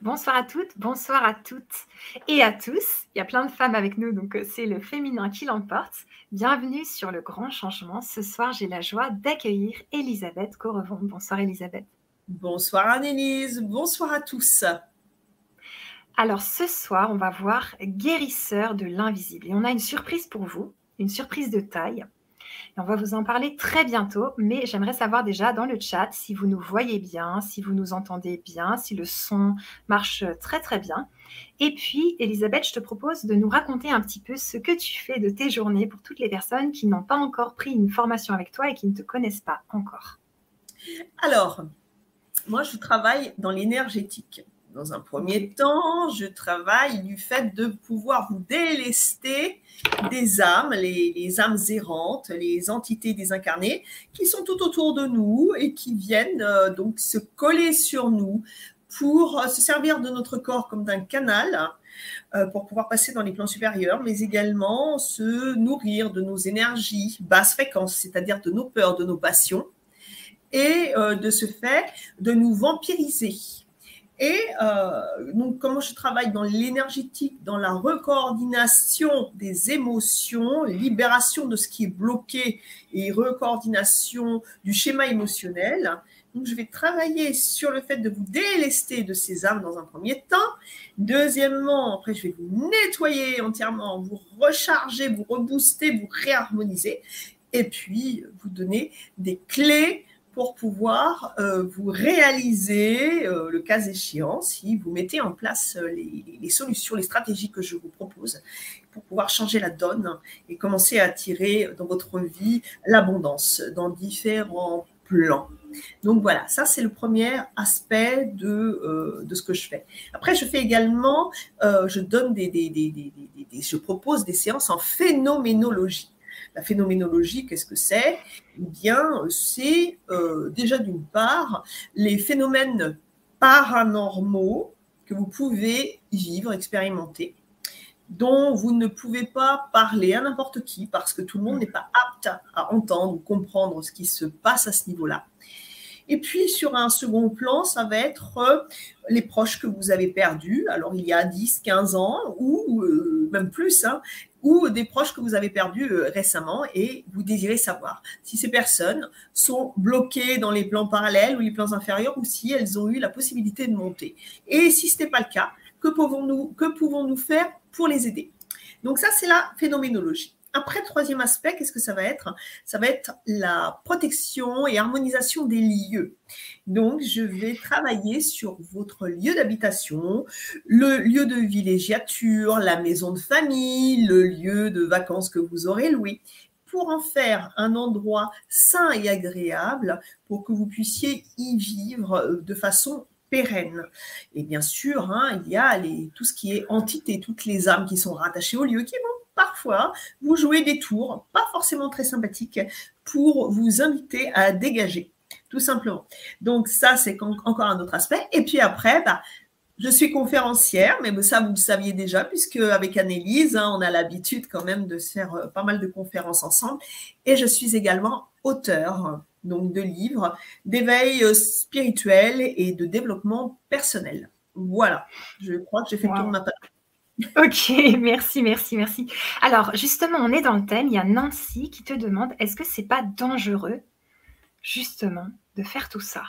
Bonsoir à toutes, bonsoir à toutes et à tous. Il y a plein de femmes avec nous, donc euh, c'est le féminin qui l'emporte. Bienvenue sur le grand changement. Ce soir, j'ai la joie d'accueillir Elisabeth Correvon. Bonsoir Elisabeth. Bonsoir Annelise, bonsoir à tous. Alors ce soir, on va voir guérisseur de l'invisible. Et on a une surprise pour vous, une surprise de taille on va vous en parler très bientôt, mais j'aimerais savoir déjà dans le chat si vous nous voyez bien, si vous nous entendez bien, si le son marche très très bien. Et puis, Elisabeth, je te propose de nous raconter un petit peu ce que tu fais de tes journées pour toutes les personnes qui n'ont pas encore pris une formation avec toi et qui ne te connaissent pas encore. Alors, moi, je travaille dans l'énergétique. Dans un premier temps, je travaille du fait de pouvoir vous délester des âmes, les, âmes errantes, les entités désincarnées qui sont tout autour de nous et qui viennent euh, donc se coller sur nous pour euh, se servir de notre corps comme d'un canal euh, pour pouvoir passer dans les plans supérieurs, mais également se nourrir de nos énergies basse fréquence, c'est-à-dire de nos peurs, de nos passions, et de ce fait de nous vampiriser. Et euh, donc, comment je travaille dans l'énergétique, dans la recoordination des émotions, libération de ce qui est bloqué et recoordination du schéma émotionnel. Donc, je vais travailler sur le fait de vous délester de ces âmes dans un premier temps. Deuxièmement, après, je vais vous nettoyer entièrement, vous recharger, vous rebooster, vous réharmoniser. Et puis, vous donner des clés pour pouvoir euh, vous réaliser, euh, le cas échéant, si vous mettez en place euh, les, solutions, les stratégies que je vous propose, pour pouvoir changer la donne et commencer à attirer dans votre vie l'abondance dans différents plans. Donc voilà, ça c'est le premier aspect de, de ce que je fais. Après, je fais également, je donne des, des, des, des, je propose des séances en phénoménologie. La phénoménologie, qu'est-ce que c'est? Eh bien, c'est euh, déjà d'une part les phénomènes paranormaux que vous pouvez vivre, expérimenter, dont vous ne pouvez pas parler à n'importe qui parce que tout le monde n'est pas apte à entendre ou comprendre ce qui se passe à ce niveau-là. Et puis, sur un second plan, ça va être euh, les proches que vous avez perdus, alors il y a 10, 15 ans, ou euh, même plus, hein, ou des proches que vous avez perdus euh, récemment et vous désirez savoir si ces personnes sont bloquées dans les plans parallèles ou les plans inférieurs ou si elles ont eu la possibilité de monter. Et si ce n'est pas le cas, que pouvons-nous que pouvons-nous faire pour les aider? Donc ça, c'est la phénoménologie. Après, troisième aspect, qu'est-ce que ça va être? Ça va être la protection et harmonisation des lieux. Donc, je vais travailler sur votre lieu d'habitation, le lieu de villégiature, la maison de famille, le lieu de vacances que vous aurez loué, pour en faire un endroit sain et agréable pour que vous puissiez y vivre de façon pérenne. Et bien sûr, hein, il y a tout ce qui est entité, toutes les âmes qui sont rattachées au lieu, qui vont parfois vous jouez des tours, pas forcément très sympathiques, pour vous inviter à dégager, tout simplement. Donc ça, c'est encore un autre aspect. Et puis après, bah, je suis conférencière, mais ça, vous le saviez déjà, puisque avec Annelise, hein, on a l'habitude quand même de faire euh, pas mal de conférences ensemble. Et je suis également auteur donc de livres d'éveil euh, spirituel et de développement personnel. Voilà, je crois que j'ai fait le tour de ma page. Ok, merci, merci, merci. Alors, justement, on est dans le thème. Il y a Nancy qui te demande est-ce que c'est pas dangereux, justement, de faire tout ça?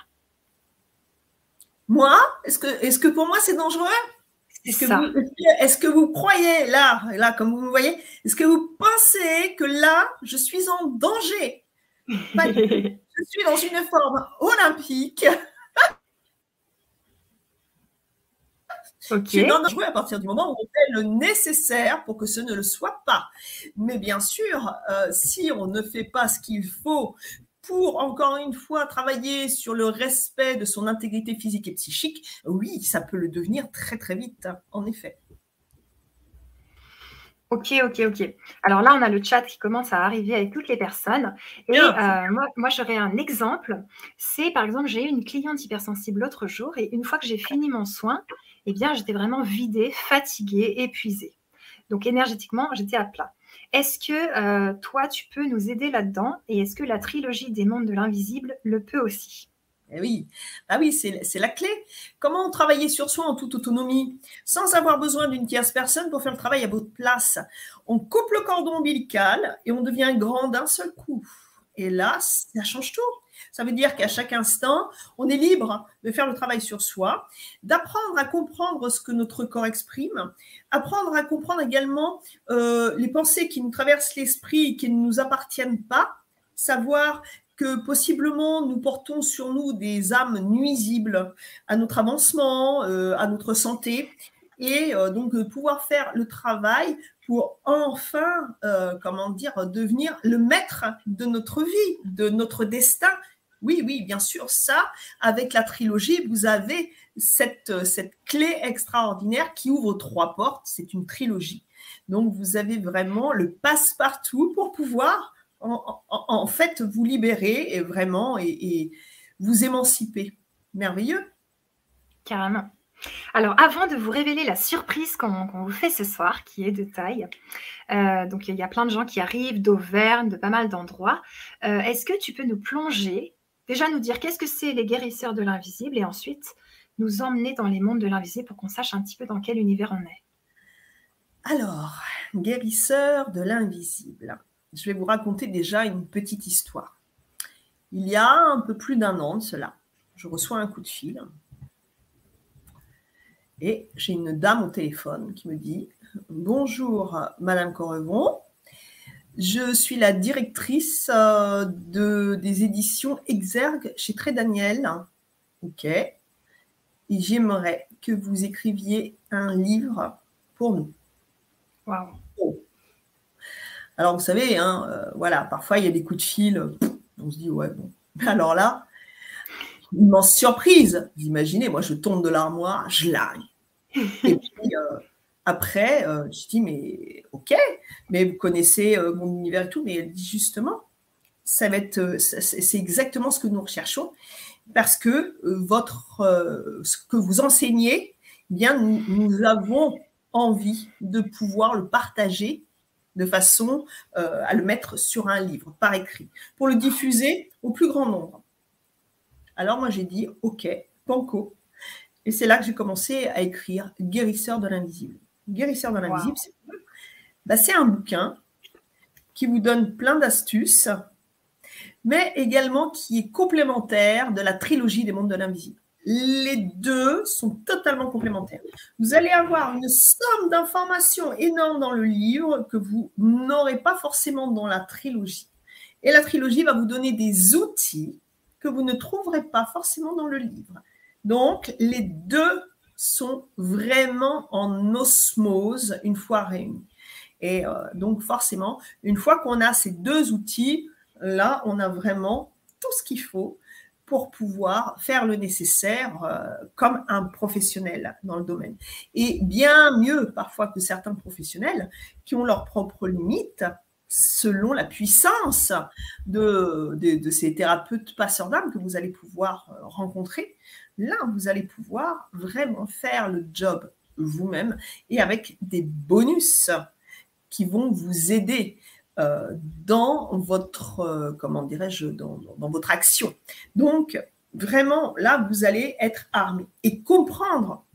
Moi? Est-ce que, est que pour moi c'est dangereux? Est-ce que, vous, est-ce que vous croyez, là, là, comme vous me voyez, est-ce que vous pensez que là, je suis en danger? Je suis dans une forme olympique. Okay. Qui à partir du moment où on fait le nécessaire pour que ce ne le soit pas. Mais bien sûr, euh, si on ne fait pas ce qu'il faut pour, encore une fois, travailler sur le respect de son intégrité physique et psychique, oui, ça peut le devenir très très vite, hein, en effet. Ok, ok, ok. Alors là, on a le chat qui commence à arriver avec toutes les personnes. Et euh, moi, moi j'aurais un exemple. C'est par exemple, j'ai eu une cliente hypersensible l'autre jour et une fois que j'ai fini mon soin, eh bien, j'étais vraiment vidée, fatiguée, épuisée. Donc énergétiquement, j'étais à plat. Est-ce que euh, toi, tu peux nous aider là-dedans? Et est-ce que la trilogie des mondes de l'invisible le peut aussi? Eh oui, ah oui, c'est la clé. Comment travailler sur soi en toute autonomie, sans avoir besoin d'une tierce personne pour faire le travail à votre place On coupe le cordon ombilical et on devient grand d'un seul coup. Et là, ça change tout. Ça veut dire qu'à chaque instant, on est libre de faire le travail sur soi, d'apprendre à comprendre ce que notre corps exprime, apprendre à comprendre également euh, les pensées qui nous traversent l'esprit et qui ne nous appartiennent pas, savoir que possiblement nous portons sur nous des âmes nuisibles à notre avancement, euh, à notre santé, et euh, donc pouvoir faire le travail pour enfin, comment dire, devenir le maître de notre vie, de notre destin, oui, oui, bien sûr, ça, avec la trilogie, vous avez cette, cette clé extraordinaire qui ouvre trois portes. C'est une trilogie. Donc, vous avez vraiment le passe-partout pour pouvoir, en, fait, vous libérer et vraiment et, vous émanciper. Merveilleux. Carrément. Alors, avant de vous révéler la surprise qu'on vous fait ce soir, qui est de taille, euh, donc il y a plein de gens qui arrivent d'Auvergne, de pas mal d'endroits, euh, est-ce que tu peux nous plonger déjà nous dire qu'est-ce que c'est les guérisseurs de l'invisible et ensuite nous emmener dans les mondes de l'invisible pour qu'on sache un petit peu dans quel univers on est. Alors, guérisseurs de l'invisible. Je vais vous raconter déjà une petite histoire. Il y a un peu plus d'un an de cela, je reçois un coup de fil et j'ai une dame au téléphone qui me dit Bonjour, Madame Correvon, je suis la directrice euh, de, des éditions Exergue chez Très Daniel. OK. Et j'aimerais que vous écriviez un livre pour nous. Wow. Oh. Alors, vous savez, hein, euh, voilà, parfois il y a des coups de fil, on se dit, ouais, bon. Alors là, immense surprise. Vous imaginez, moi, je tombe de l'armoire, je l'arrive. Et puis, euh, après, je dis, mais ok, mais vous connaissez euh, mon univers et tout, mais elle dit justement, ça va être, euh, c'est exactement ce que nous recherchons, parce que euh, votre, ce que vous enseignez, eh bien, nous, avons envie de pouvoir le partager de façon à le mettre sur un livre, par écrit, pour le diffuser au plus grand nombre. Alors moi j'ai dit, ok, Panko. Et c'est là que j'ai commencé à écrire Guérisseur de l'invisible. Guérisseur de l'invisible, c'est bah, c'est un bouquin qui vous donne plein d'astuces, mais également qui est complémentaire de la trilogie des mondes de l'invisible. Les deux sont totalement complémentaires. Vous allez avoir une somme d'informations énormes dans le livre que vous n'aurez pas forcément dans la trilogie. Et la trilogie va vous donner des outils que vous ne trouverez pas forcément dans le livre. Donc, les deux sont vraiment en osmose une fois réunis. Et euh, donc, forcément, une fois qu'on a ces deux outils, là, on a vraiment tout ce qu'il faut pour pouvoir faire le nécessaire euh, comme un professionnel dans le domaine. Et bien mieux parfois que certains professionnels qui ont leurs propres limites selon la puissance de, de, ces thérapeutes passeurs d'âme que vous allez pouvoir euh, rencontrer. Là, vous allez pouvoir vraiment faire le job vous-même et avec des bonus qui vont vous aider euh, dans votre, euh, comment dirais-je, dans, votre action. Donc, vraiment, là, vous allez être armé et comprendre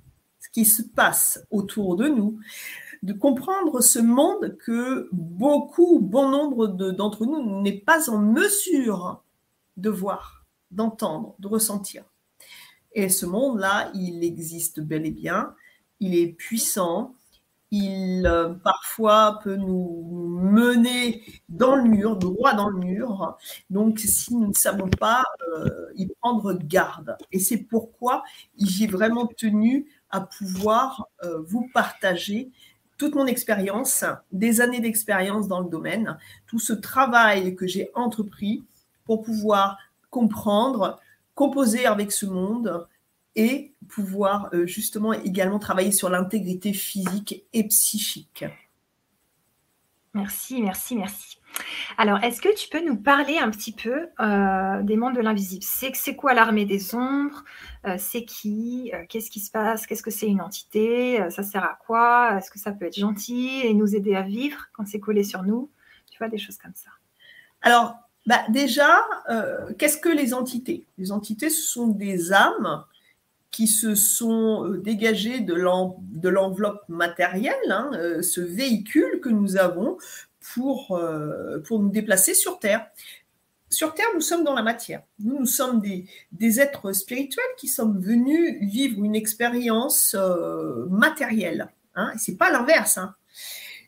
ce qui se passe autour de nous, de comprendre ce monde que beaucoup, bon nombre d'entre nous n'est pas en mesure de voir, d'entendre, de ressentir. Et ce monde-là, il existe bel et bien, il est puissant, il euh, parfois peut nous mener dans le mur, droit dans le mur. Donc, si nous ne savons pas euh, y prendre garde. Et c'est pourquoi j'ai vraiment tenu à pouvoir euh, vous partager toute mon expérience, des années d'expérience dans le domaine, tout ce travail que j'ai entrepris pour pouvoir comprendre, composer avec ce monde, et pouvoir euh, justement également travailler sur l'intégrité physique et psychique. Merci, merci, merci. Alors, est-ce que tu peux nous parler un petit peu euh, des mondes de l'invisible? C'est quoi l'armée des ombres? Euh, C'est qui? Qu'est-ce qui se passe? Qu'est-ce que c'est une entité? Ça sert à quoi? Est-ce que ça peut être gentil et nous aider à vivre quand c'est collé sur nous? Tu vois, des choses comme ça. Alors, bah, Déjà, euh, qu'est-ce que les entités? Les entités, ce sont des âmes qui se sont euh, dégagées de l'enveloppe matérielle, hein, euh, ce véhicule que nous avons pour, pour nous déplacer sur Terre. Sur Terre, nous sommes dans la matière. Nous, nous sommes des, des êtres spirituels qui sommes venus vivre une expérience matérielle. Hein, et c'est pas l'inverse. Hein.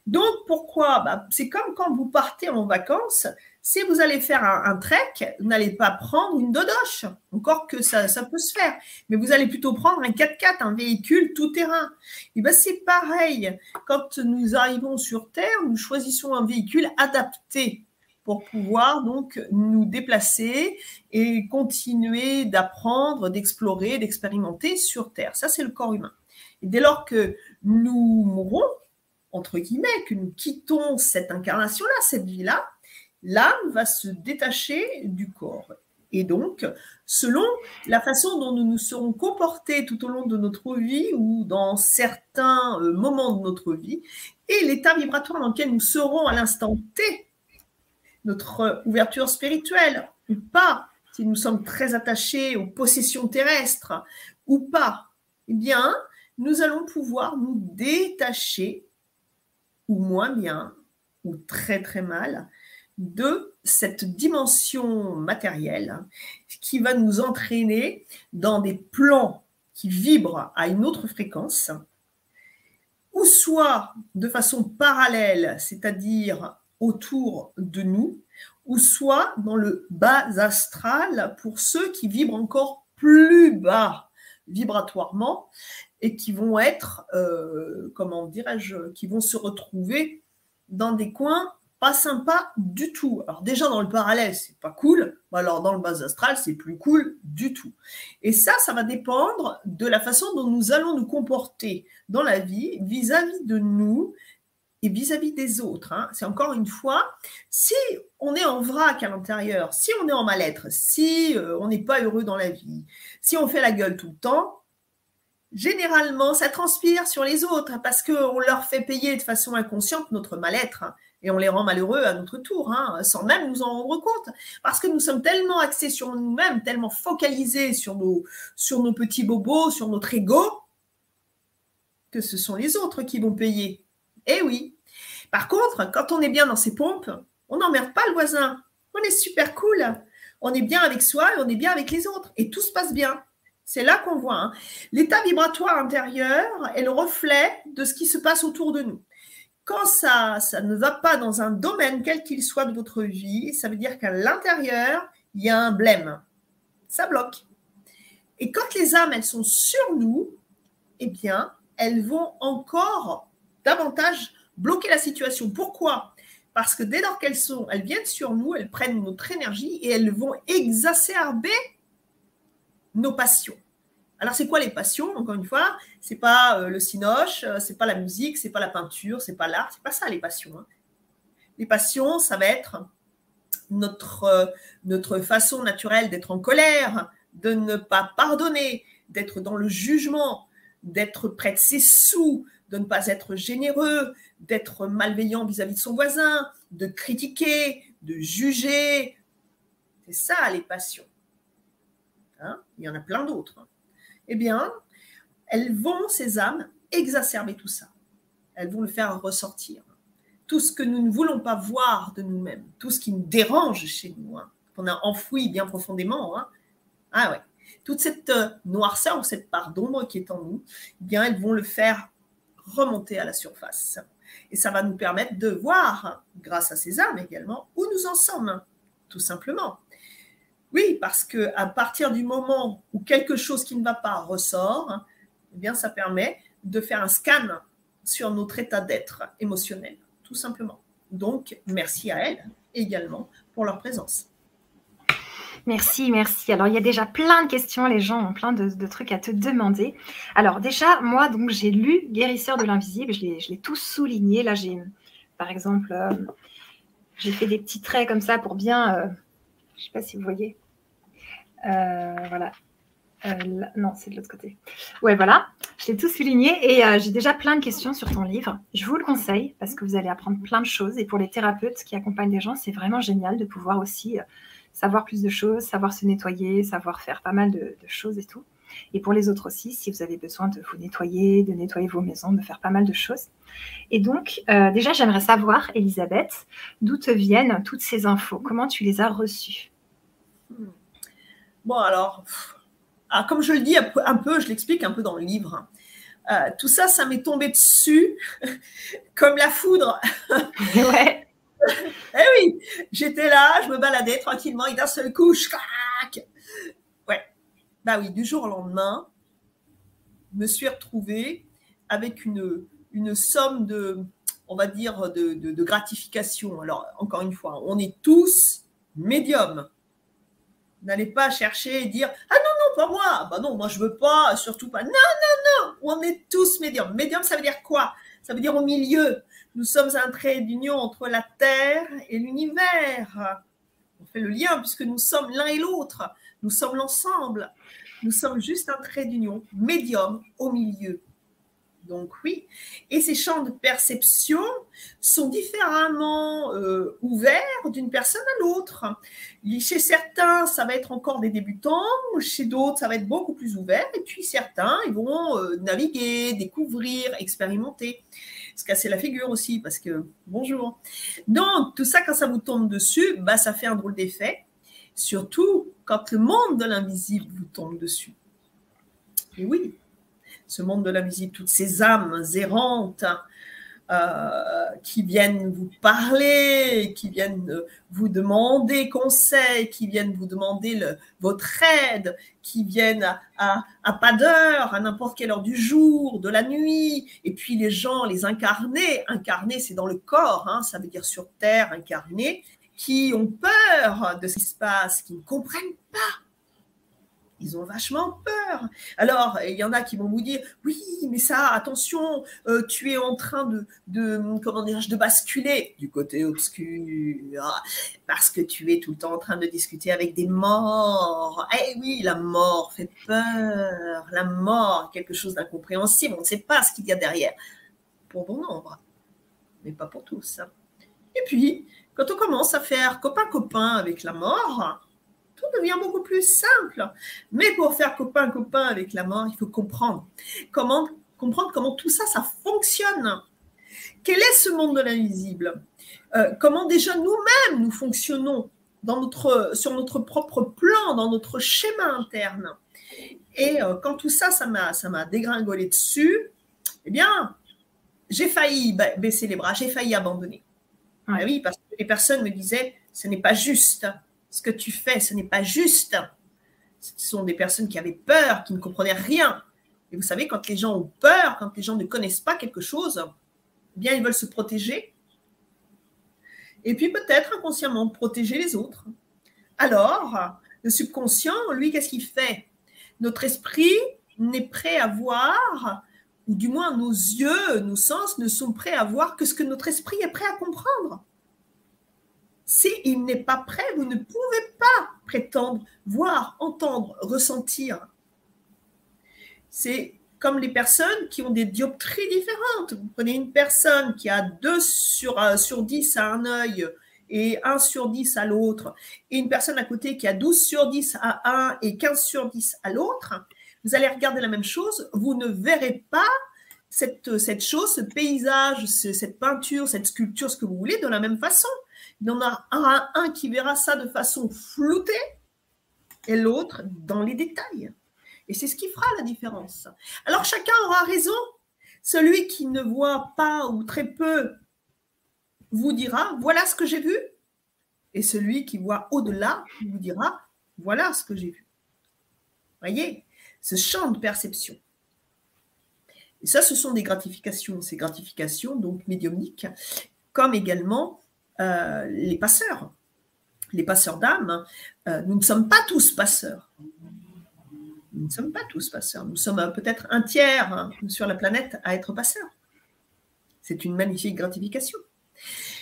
Donc, pourquoi? Bah, C'est comme quand vous partez en vacances. Si vous allez faire un, trek, vous n'allez pas prendre une dodoche, encore que ça, ça, peut se faire, mais vous allez plutôt prendre un 4x4, un véhicule tout-terrain. Et ben c'est pareil. Quand nous arrivons sur Terre, nous choisissons un véhicule adapté pour pouvoir donc nous déplacer et continuer d'apprendre, d'explorer, d'expérimenter sur Terre. Ça, c'est le corps humain. Et dès lors que nous mourrons, entre guillemets, que nous quittons cette incarnation-là, cette vie-là, l'âme va se détacher du corps. Et donc, selon la façon dont nous nous serons comportés tout au long de notre vie ou dans certains euh, moments de notre vie, et l'état vibratoire dans lequel nous serons à l'instant T, notre ouverture spirituelle ou pas, si nous sommes très attachés aux possessions terrestres ou pas, eh bien, nous allons pouvoir nous détacher ou moins bien, ou très très mal, de cette dimension matérielle qui va nous entraîner dans des plans qui vibrent à une autre fréquence, ou soit de façon parallèle, c'est-à-dire autour de nous, ou soit dans le bas astral pour ceux qui vibrent encore plus bas vibratoirement et qui vont être, euh, comment dirais-je, qui vont se retrouver dans des coins pas sympas du tout. Alors déjà dans le parallèle, c'est pas cool. Alors dans le bas astral, c'est plus cool du tout. Et ça, ça va dépendre de la façon dont nous allons nous comporter dans la vie vis-à-vis de nous et vis-à-vis des autres. Hein. C'est encore une fois, si on est en vrac à l'intérieur, si on est en mal-être, si euh, on n'est pas heureux dans la vie, si on fait la gueule tout le temps, généralement, ça transpire sur les autres parce qu'on leur fait payer de façon inconsciente notre mal-être hein, et on les rend malheureux à notre tour, hein, sans même nous en rendre compte. Parce que nous sommes tellement axés sur nous-mêmes, tellement focalisés sur nos, sur nos petits bobos, sur notre ego, que ce sont les autres qui vont payer. Eh oui. Par contre, quand on est bien dans ses pompes, on n'emmerde pas le voisin. On est super cool. On est bien avec soi et on est bien avec les autres. Et tout se passe bien. C'est là qu'on voit. Hein. L'état vibratoire intérieur est le reflet de ce qui se passe autour de nous. Quand ça, ça ne va pas dans un domaine quel qu'il soit de votre vie, ça veut dire qu'à l'intérieur, il y a un blême. Ça bloque. Et quand les âmes, elles sont sur nous, eh bien, elles vont encore davantage bloquer la situation. Pourquoi? Parce que dès lors qu'elles sont, elles viennent sur nous, elles prennent notre énergie et elles vont exacerber nos passions. Alors, c'est quoi les passions Encore une fois, c'est pas euh, le cinoche, euh, c'est pas la musique, c'est pas la peinture, c'est pas l'art, c'est pas ça les passions. Hein. Les passions, ça va être notre, euh, notre façon naturelle d'être en colère, de ne pas pardonner, d'être dans le jugement, d'être près de ses sous, de ne pas être généreux, d'être malveillant vis-à-vis de son voisin, de critiquer, de juger. C'est ça les passions. Hein, il y en a plein d'autres, hein. Eh bien, elles vont, ces âmes, exacerber tout ça. Elles vont le faire ressortir. Tout ce que nous ne voulons pas voir de nous-mêmes, tout ce qui nous dérange chez nous, hein, qu'on a enfoui bien profondément. Ah ouais. Toute cette euh, noirceur ou cette part d'ombre qui est en nous, eh bien, elles vont le faire remonter à la surface. Et ça va nous permettre de voir, grâce à ces âmes également, où nous en sommes, tout simplement. Oui, parce que à partir du moment où quelque chose qui ne va pas ressort, eh bien, ça permet de faire un scan sur notre état d'être émotionnel, tout simplement. Donc, merci à elles également pour leur présence. Merci, merci. Alors, il y a déjà plein de questions, les gens ont plein de, trucs à te demander. Alors, déjà, moi, donc, j'ai lu Guérisseur de l'invisible, je l'ai tous souligné. Là, j'ai, par exemple, euh, j'ai fait des petits traits comme ça pour bien, euh, je ne sais pas si vous voyez, euh, voilà. Euh, non, c'est de l'autre côté. Ouais, voilà. Je l'ai tout souligné et euh, j'ai déjà plein de questions sur ton livre. Je vous le conseille parce que vous allez apprendre plein de choses. Et pour les thérapeutes qui accompagnent des gens, c'est vraiment génial de pouvoir aussi savoir plus de choses, savoir se nettoyer, savoir faire pas mal de, choses et tout. Et pour les autres aussi, si vous avez besoin de vous nettoyer, de nettoyer vos maisons, de faire pas mal de choses. Et donc, euh, déjà, j'aimerais savoir, Elisabeth, d'où te viennent toutes ces infos? Comment tu les as reçues? Bon, alors, ah, comme je le dis un peu, je l'explique un peu dans le livre. Euh, tout ça, ça m'est tombé dessus comme la foudre. ouais. eh oui, j'étais là, je me baladais tranquillement et d'un seul coup, je craque. Bah oui, du jour au lendemain, me suis retrouvée avec une, somme de, on va dire, de, de gratification. Alors, encore une fois, on est tous médiums. N'allez pas chercher et dire Ah non, non, pas moi. Bah non, moi je veux pas, surtout pas. Non, non, non. On est tous médiums. Médium, ça veut dire quoi? Ça veut dire au milieu. Nous sommes un trait d'union entre la Terre et l'univers. On fait le lien puisque nous sommes l'un et l'autre. Nous sommes l'ensemble. Nous sommes juste un trait d'union, médium au milieu. Donc oui, et ces champs de perception sont différemment euh, ouverts d'une personne à l'autre. Chez certains, ça va être encore des débutants, chez d'autres, ça va être beaucoup plus ouvert, et puis certains, ils vont euh, naviguer, découvrir, expérimenter, se casser la figure aussi, parce que bonjour. Donc tout ça, quand ça vous tombe dessus, bah, ça fait un drôle d'effet, surtout quand le monde de l'invisible vous tombe dessus. Et oui, ce monde de l'invisible, toutes ces âmes errantes euh, qui viennent vous parler, qui viennent vous demander conseil, qui viennent vous demander votre aide, qui viennent à, pas d'heure, à n'importe quelle heure du jour, de la nuit. Et puis les gens, les incarnés, incarnés c'est dans le corps, hein, ça veut dire sur terre, incarnés, qui ont peur de ce qui se passe, qui ne comprennent pas ils ont vachement peur. Alors, il y en a qui vont vous dire, oui, mais ça, attention, euh, tu es en train de, de comment de basculer du côté obscur, parce que tu es tout le temps en train de discuter avec des morts. Eh oui, la mort fait peur. La mort, quelque chose d'incompréhensible. On ne sait pas ce qu'il y a derrière. Pour bon nombre, mais pas pour tous. Et puis, quand on commence à faire copain-copain avec la mort, tout devient beaucoup plus simple. Mais pour faire copain-copain avec la mort, il faut comprendre comment, comprendre comment tout ça, ça fonctionne. Quel est ce monde de l'invisible? Euh, Comment déjà nous-mêmes nous fonctionnons dans notre, sur notre propre plan, dans notre schéma interne? Et euh, quand tout ça, ça m'a, ça m'a dégringolé dessus, eh bien, j'ai failli baisser les bras, j'ai failli abandonner. Ah oui, parce que les personnes me disaient, ce n'est pas juste ce que tu fais, ce n'est pas juste. Ce sont des personnes qui avaient peur, qui ne comprenaient rien. Et vous savez, quand les gens ont peur, quand les gens ne connaissent pas quelque chose, eh bien, ils veulent se protéger. Et puis peut-être inconsciemment protéger les autres. Alors, le subconscient, lui, qu'est-ce qu'il fait? Notre esprit n'est prêt à voir, ou du moins nos yeux, nos sens ne sont prêts à voir que ce que notre esprit est prêt à comprendre. S'il n'est pas prêt, vous ne pouvez pas prétendre voir, entendre, ressentir. C'est comme les personnes qui ont des dioptries différentes. Vous prenez une personne qui a 2 sur, euh, sur 10 à un œil et 1 sur 10 à l'autre, et une personne à côté qui a 12 sur 10 à un et 15 sur 10 à l'autre, vous allez regarder la même chose, vous ne verrez pas cette, cette chose, ce paysage, cette peinture, cette sculpture, ce que vous voulez, de la même façon. Il y en a un, qui verra ça de façon floutée et l'autre dans les détails. Et c'est ce qui fera la différence. Alors chacun aura raison. Celui qui ne voit pas ou très peu vous dira, voilà ce que j'ai vu. Et celui qui voit au-delà vous dira, voilà ce que j'ai vu. Voyez, ce champ de perception. Et ça, ce sont des gratifications, ces gratifications donc médiumniques, comme également euh, les passeurs, les passeurs d'âme. Euh, nous ne sommes pas tous passeurs. Nous ne sommes pas tous passeurs. Nous sommes peut-être un tiers hein, sur la planète à être passeurs. C'est une magnifique gratification.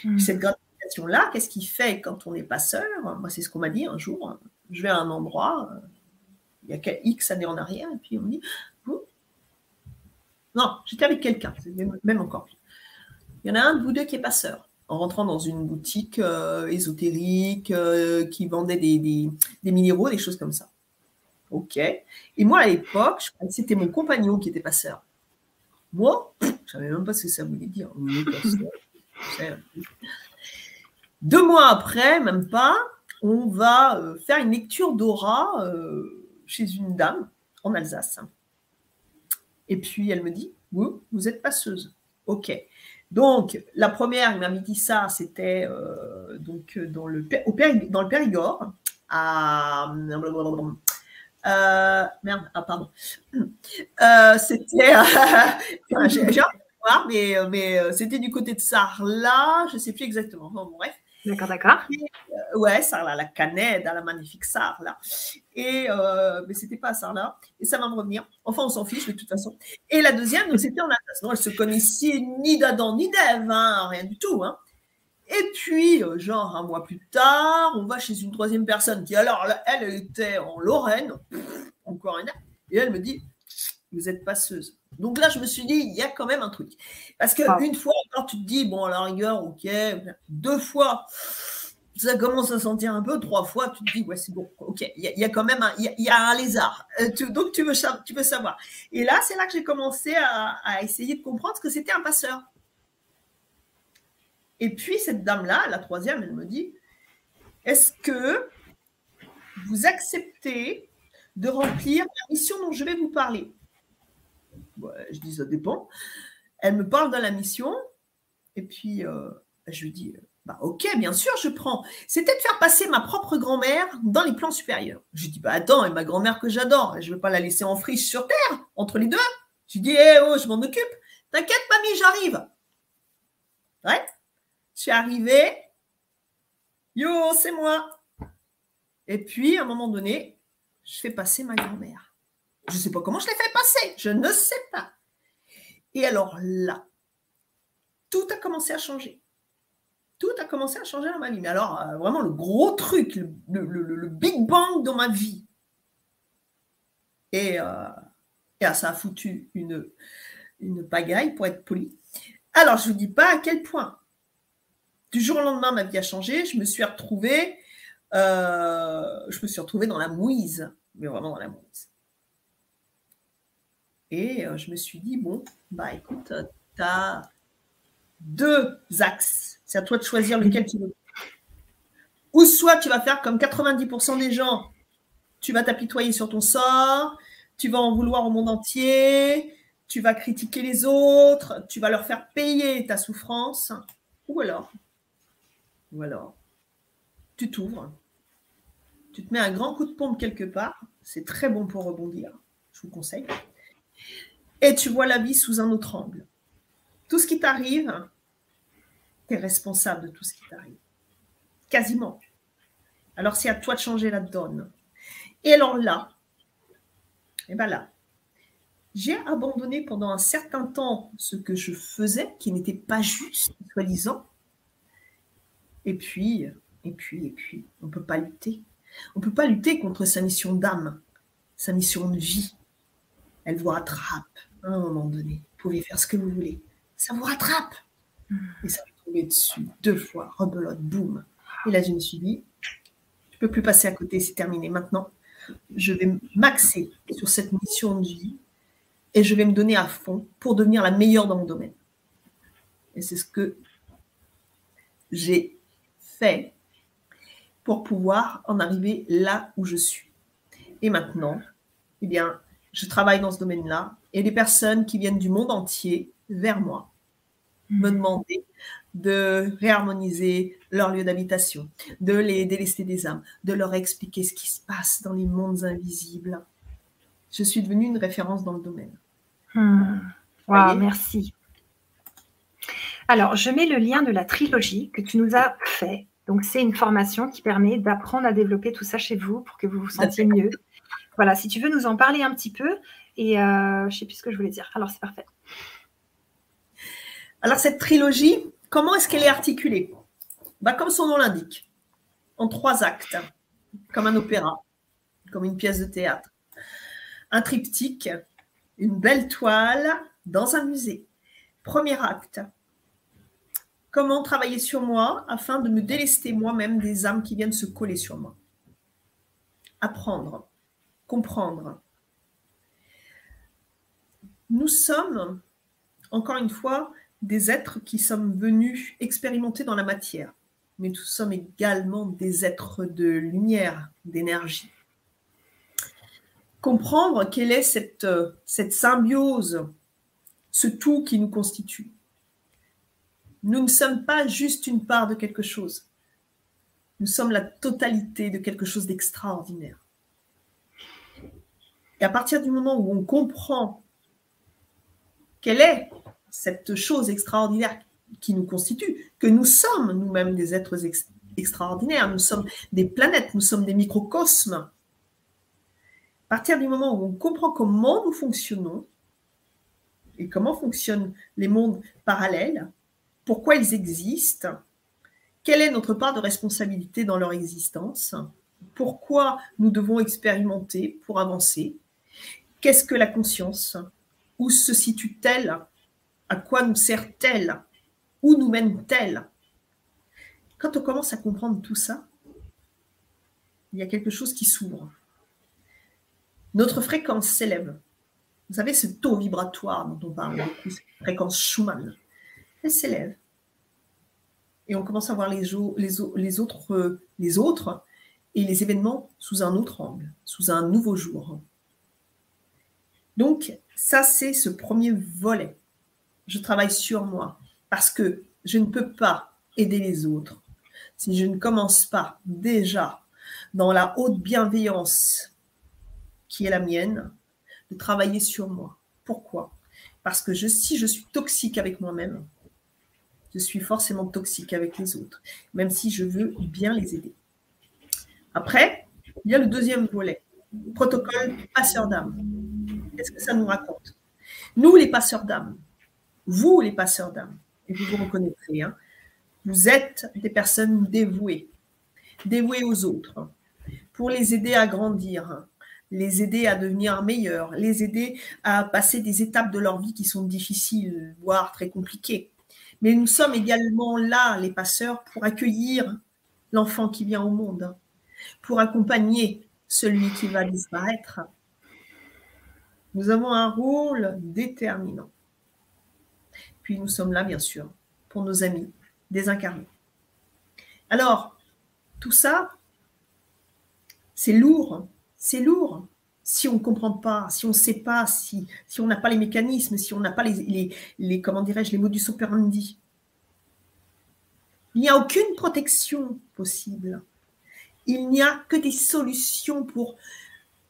Hmm. Cette gratification-là, qu'est-ce qui fait quand on est passeur? Moi, c'est ce qu'on m'a dit un jour. Je vais à un endroit, il y a X années en arrière, et puis on me dit, vous, Non, j'étais avec quelqu'un, même encore. Il y en a un de vous deux qui est passeur. En rentrant dans une boutique euh, ésotérique euh, qui vendait des, minéraux, des choses comme ça. Ok. Et moi, à l'époque, c'était mon compagnon qui était passeur. Moi, je ne savais même pas ce que ça voulait dire. Deux mois après, même pas, on va euh, faire une lecture d'aura chez une dame en Alsace. Et puis elle me dit, vous, vous êtes passeuse. Ok. Donc, la première, il m'avait dit ça, c'était euh, donc dans le, au dans le Périgord, à. Euh, merde, ah, pardon. Euh, c'était. j'ai mais, mais c'était du côté de Sarlat, je ne sais plus exactement. Bon, bref. D'accord, d'accord. Euh, ouais, Sarla, la canette, la magnifique Sarla. Et, euh, mais c'était pas Sarla. Et ça va me revenir. Enfin, on s'en fiche de toute façon. Et la deuxième, c'était en. Non, elle se connaissait ni d'Adam ni d'Ève, hein, rien du tout. Hein. Et puis, euh, genre, un mois plus tard, on va chez une troisième personne qui, alors, elle, elle était en Lorraine, encore une. Et elle me dit, vous êtes passeuse. Donc là, je me suis dit, il y a quand même un truc. Parce qu'une une fois, quand tu te dis, bon, à la rigueur, ok, deux fois, ça commence à sentir un peu, trois fois, tu te dis, ouais, c'est bon, ok, il y, a quand même un, il y, a un lézard. Euh, donc tu veux, tu veux savoir. Et là, c'est là que j'ai commencé à, essayer de comprendre ce que c'était un passeur. Et puis, cette dame-là, la troisième, elle me dit, est-ce que vous acceptez de remplir la mission dont je vais vous parler? Je dis ça dépend. Elle me parle de la mission et puis euh, je lui dis bah ok bien sûr je prends. C'était de faire passer ma propre grand-mère dans les plans supérieurs. Je dis bah attends et ma grand-mère que j'adore, je ne vais pas la laisser en friche sur terre entre les deux. Je dis eh oh je m'en occupe. T'inquiète mamie j'arrive. Ouais. Je suis arrivée. Yo c'est moi. Et puis à un moment donné je fais passer ma grand-mère. Je ne sais pas comment je l'ai fait passer. Je ne sais pas. Et alors là, tout a commencé à changer. Tout a commencé à changer dans ma vie. Mais alors, euh, vraiment, le gros truc, le, Big Bang dans ma vie. Et, euh, ça a foutu une, une pagaille, pour être poli. Alors, je ne vous dis pas à quel point. Du jour au lendemain, ma vie a changé. Je me suis retrouvée, euh, je me suis retrouvée dans la mouise. Mais vraiment dans la mouise. Et euh, je me suis dit, bon, bah écoute, tu as deux axes. C'est à toi de choisir lequel tu veux. Ou soit tu vas faire comme 90% des gens, tu vas t'apitoyer sur ton sort, tu vas en vouloir au monde entier, tu vas critiquer les autres, tu vas leur faire payer ta souffrance. Ou alors, ou alors, tu t'ouvres, tu te mets un grand coup de pompe quelque part, c'est très bon pour rebondir, je vous conseille et tu vois la vie sous un autre angle. Tout ce qui t'arrive, tu es responsable de tout ce qui t'arrive. Quasiment. Alors c'est à toi de changer la donne. Et alors là, et eh bien là, j'ai abandonné pendant un certain temps ce que je faisais, qui n'était pas juste, soi-disant. Et puis, et puis, et puis, on ne peut pas lutter. On ne peut pas lutter contre sa mission d'âme, sa mission de vie. Elle vous rattrape à un moment donné. Vous pouvez faire ce que vous voulez. Ça vous rattrape. Et ça vous tomber dessus deux fois. Rebelote, boum. Et là, je me suis dit, je ne peux plus passer à côté, c'est terminé. Maintenant, je vais m'axer sur cette mission de vie et je vais me donner à fond pour devenir la meilleure dans mon domaine. Et c'est ce que j'ai fait pour pouvoir en arriver là où je suis. Et maintenant, eh bien, je travaille dans ce domaine-là, et des personnes qui viennent du monde entier vers moi me mhm. demander de réharmoniser leur lieu d'habitation, de les délester des âmes, de leur expliquer ce qui se passe dans les mondes invisibles. Je suis devenue une référence dans le domaine. Hmm. merci. Alors, je mets le lien de la trilogie que tu nous as fait. Donc, c'est une formation qui permet d'apprendre à développer tout ça chez vous pour que vous vous sentiez mieux, voilà, si tu veux nous en parler un petit peu. Et euh, je ne sais plus ce que je voulais dire. Alors, c'est parfait. Alors, cette trilogie, comment est-ce qu'elle est articulée? Bah, Comme son nom l'indique, en trois actes, comme un opéra, comme une pièce de théâtre. Un triptyque, une belle toile dans un musée. Premier acte. Comment travailler sur moi afin de me délester moi-même des âmes qui viennent se coller sur moi? Apprendre, comprendre. Nous sommes, encore une fois, des êtres qui sommes venus expérimenter dans la matière, mais nous sommes également des êtres de lumière, d'énergie. Comprendre quelle est cette, cette symbiose, ce tout qui nous constitue. Nous ne sommes pas juste une part de quelque chose. Nous sommes la totalité de quelque chose d'extraordinaire. Et à partir du moment où on comprend quelle est cette chose extraordinaire qui nous constitue, que nous sommes nous-mêmes des êtres extraordinaires, nous sommes des planètes, nous sommes des microcosmes. À partir du moment où on comprend comment nous fonctionnons et comment fonctionnent les mondes parallèles, pourquoi ils existent, quelle est notre part de responsabilité dans leur existence, pourquoi nous devons expérimenter pour avancer, qu'est-ce que la conscience, où se situe-t-elle? À quoi nous sert-elle? Où nous mène-t-elle? Quand on commence à comprendre tout ça, il y a quelque chose qui s'ouvre. Notre fréquence s'élève. Vous savez, ce taux vibratoire dont on parle beaucoup, cette fréquence Schumann, elle s'élève. Et on commence à voir les, autres, les autres et les événements sous un autre angle, sous un nouveau jour. Donc, ça, c'est ce premier volet je travaille sur moi parce que je ne peux pas aider les autres si je ne commence pas déjà dans la haute bienveillance qui est la mienne, de travailler sur moi. Pourquoi? Parce que si je suis toxique avec moi-même, je suis forcément toxique avec les autres, même si je veux bien les aider. Après, il y a le deuxième volet, protocole passeur d'âme. Qu'est-ce que ça nous raconte? Nous, les passeurs d'âme, vous, les passeurs d'âme, et vous vous reconnaîtrez, hein, vous êtes des personnes dévouées, dévouées aux autres, pour les aider à grandir, les aider à devenir meilleurs, les aider à passer des étapes de leur vie qui sont difficiles, voire très compliquées. Mais nous sommes également là, les passeurs, pour accueillir l'enfant qui vient au monde, pour accompagner celui qui va disparaître. Nous avons un rôle déterminant. Puis nous sommes là, bien sûr, pour nos amis désincarnés. Alors, tout ça, c'est lourd, c'est lourd. Si on ne comprend pas, si on ne sait pas, si, on n'a pas les mécanismes, si on n'a pas les, les, les, comment dirais-je, les modus operandi. Il n'y a aucune protection possible. Il n'y a que des solutions pour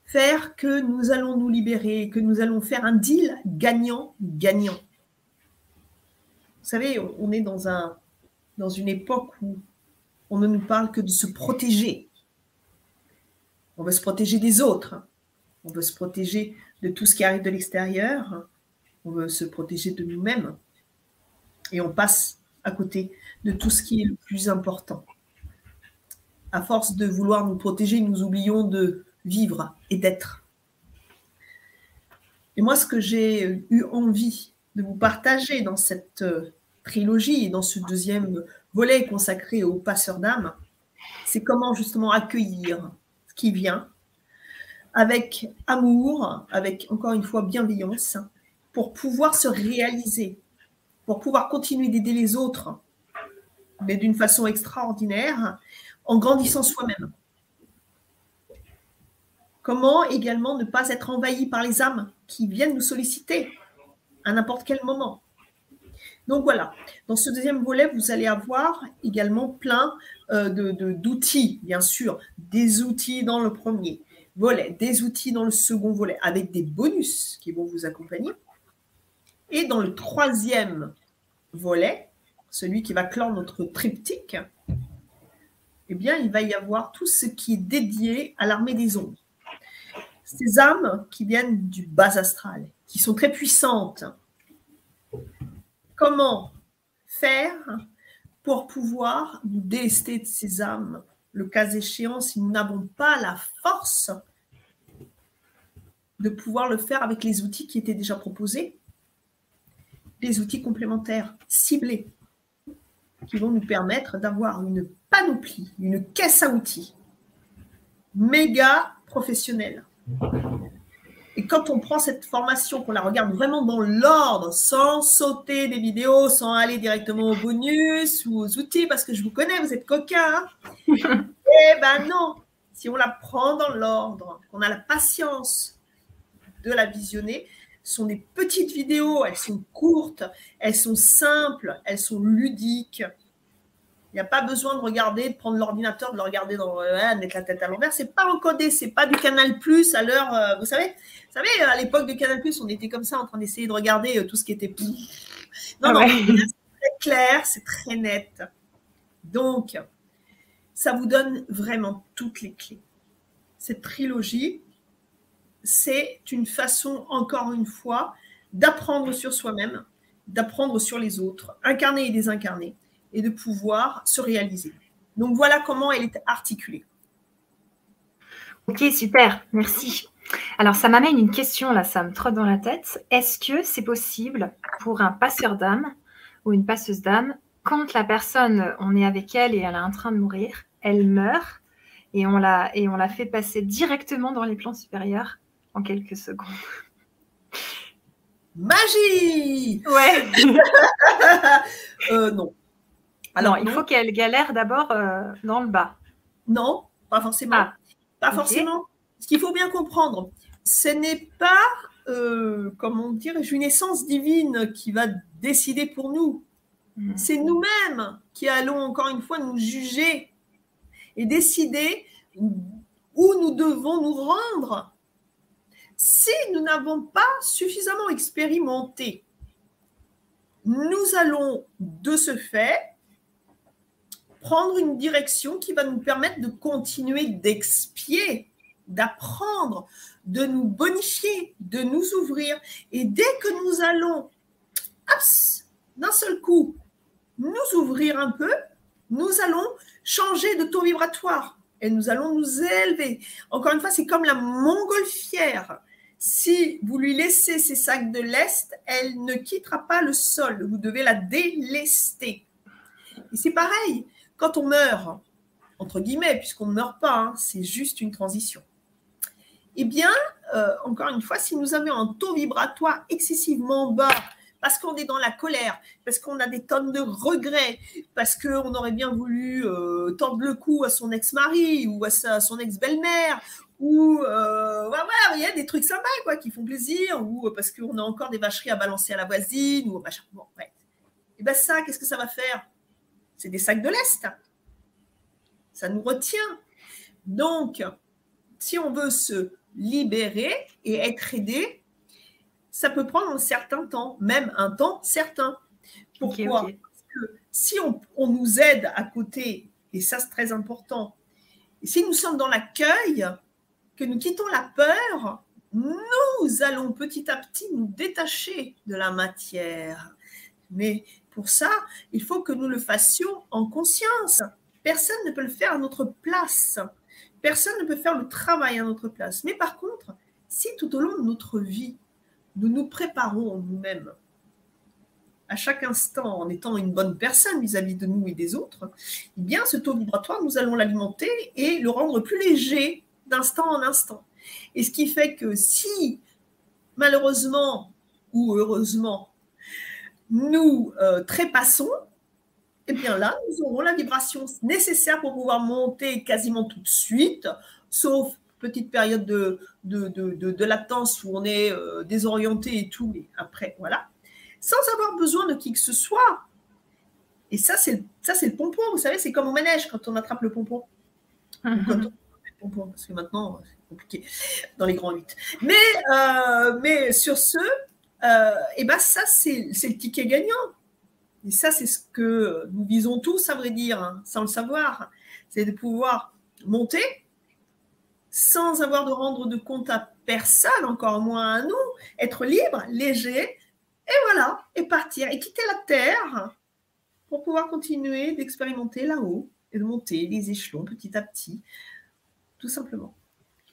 faire que nous allons nous libérer, que nous allons faire un deal gagnant-gagnant. Vous savez, on est dans, un, dans une époque où on ne nous parle que de se protéger. On veut se protéger des autres. On veut se protéger de tout ce qui arrive de l'extérieur. On veut se protéger de nous-mêmes. Et on passe à côté de tout ce qui est le plus important. À force de vouloir nous protéger, nous oublions de vivre et d'être. Et moi, ce que j'ai eu envie de vous partager dans cette euh, trilogie dans ce deuxième volet consacré aux passeurs d'âme, c'est comment justement accueillir ce qui vient avec amour, avec encore une fois bienveillance, pour pouvoir se réaliser, pour pouvoir continuer d'aider les autres, mais d'une façon extraordinaire, en grandissant soi-même. Comment également ne pas être envahi par les âmes qui viennent nous solliciter à n'importe quel moment. Donc voilà, dans ce deuxième volet, vous allez avoir également plein euh, d'outils, bien sûr, des outils dans le premier volet, des outils dans le second volet, avec des bonus qui vont vous accompagner. Et dans le troisième volet, celui qui va clore notre triptyque, eh bien, il va y avoir tout ce qui est dédié à l'armée des ombres. Ces âmes qui viennent du bas astral, qui sont très puissantes. Comment faire pour pouvoir nous délester de ces âmes, le cas échéant, si nous n'avons pas la force de pouvoir le faire avec les outils qui étaient déjà proposés des outils complémentaires ciblés qui vont nous permettre d'avoir une panoplie, une caisse à outils méga professionnelle. Et quand on prend cette formation, qu'on la regarde vraiment dans l'ordre, sans sauter des vidéos, sans aller directement au bonus ou aux outils, parce que je vous connais, vous êtes coquins. Hein. eh ben non, si on la prend dans l'ordre, qu'on a la patience de la visionner, ce sont des petites vidéos, elles sont courtes, elles sont simples, elles sont ludiques. Il n'y a pas besoin de regarder, de prendre l'ordinateur, de le regarder dans euh, mettre la tête à l'envers. C'est pas encodé, c'est pas du Canal Plus à l'heure. Euh, vous savez, vous savez, à l'époque de Canal Plus, on était comme ça en train d'essayer de regarder euh, tout ce qui était. Non, non, c'est très clair, c'est très net. Donc, ça vous donne vraiment toutes les clés. Cette trilogie, c'est une façon, encore une fois, d'apprendre sur soi-même, d'apprendre sur les autres, incarner et désincarner et de pouvoir se réaliser. Donc voilà comment elle est articulée. Ok, super, merci. Alors ça m'amène une question, là, ça me trotte dans la tête. Est-ce que c'est possible pour un passeur d'âme ou une passeuse d'âme, quand la personne, on est avec elle et elle est en train de mourir, elle meurt et on la, et on la fait passer directement dans les plans supérieurs en quelques secondes? Magie Ouais euh, Non. Alors, il faut qu'elle galère d'abord euh, dans le bas. Non, pas forcément. Ah, pas forcément. Ce qu'il faut bien comprendre, ce n'est pas, euh, comment dire, une essence divine qui va décider pour nous. Hmm. C'est nous-mêmes qui allons encore une fois nous juger et décider où nous devons nous rendre si nous n'avons pas suffisamment expérimenté. Nous allons de ce fait prendre une direction qui va nous permettre de continuer d'expier, d'apprendre, de nous bonifier, de nous ouvrir. Et dès que nous allons, d'un seul coup, nous ouvrir un peu, nous allons changer de taux vibratoire et nous allons nous élever. Encore une fois, c'est comme la montgolfière. Si vous lui laissez ses sacs de lest, elle ne quittera pas le sol. Vous devez la délester. Et c'est pareil. Quand on meurt, entre guillemets, puisqu'on ne meurt pas, hein, c'est juste une transition. Eh bien, euh, encore une fois, si nous avons un taux vibratoire excessivement bas, parce qu'on est dans la colère, parce qu'on a des tonnes de regrets, parce qu'on aurait bien voulu euh, tendre le cou à son ex-mari ou à son ex-belle-mère, ou euh, voilà, il y a des trucs sympas quoi, qui font plaisir, ou parce qu'on a encore des vacheries à balancer à la voisine, ou machin. Bon, ouais. Et bien ça, qu'est-ce que ça va faire? C'est des sacs de lest. Ça nous retient. Donc, si on veut se libérer et être aidé, ça peut prendre un certain temps, même un temps certain. Pourquoi Parce que si on, nous aide à côté, et ça c'est très important, et si nous sommes dans l'accueil, que nous quittons la peur, nous allons petit à petit nous détacher de la matière. Mais pour ça, il faut que nous le fassions en conscience. Personne ne peut le faire à notre place. Personne ne peut faire le travail à notre place. Mais par contre, si tout au long de notre vie, nous nous préparons nous-mêmes, à chaque instant en étant une bonne personne vis-à-vis de nous et des autres, eh bien, ce taux vibratoire, nous allons l'alimenter et le rendre plus léger d'instant en instant. Et ce qui fait que si, malheureusement ou heureusement, nous euh, trépassons, et eh bien là, nous aurons la vibration nécessaire pour pouvoir monter quasiment tout de suite, sauf petite période de, de, de, latence où on est euh, désorienté et tout, mais après, voilà, sans avoir besoin de qui que ce soit. Et ça, c'est le pompon. Vous savez, c'est comme au manège quand on attrape le pompon. Pompon, parce que maintenant, c'est compliqué dans les grands 8. Mais, euh, mais sur ce, euh, et bien ça, c'est le ticket gagnant. Et ça, c'est ce que nous visons tous, à vrai dire, hein, sans le savoir. C'est de pouvoir monter sans avoir de rendre de compte à personne, encore moins à nous, être libre, léger, et voilà, et partir, et quitter la terre pour pouvoir continuer d'expérimenter là-haut et de monter les échelons petit à petit, tout simplement.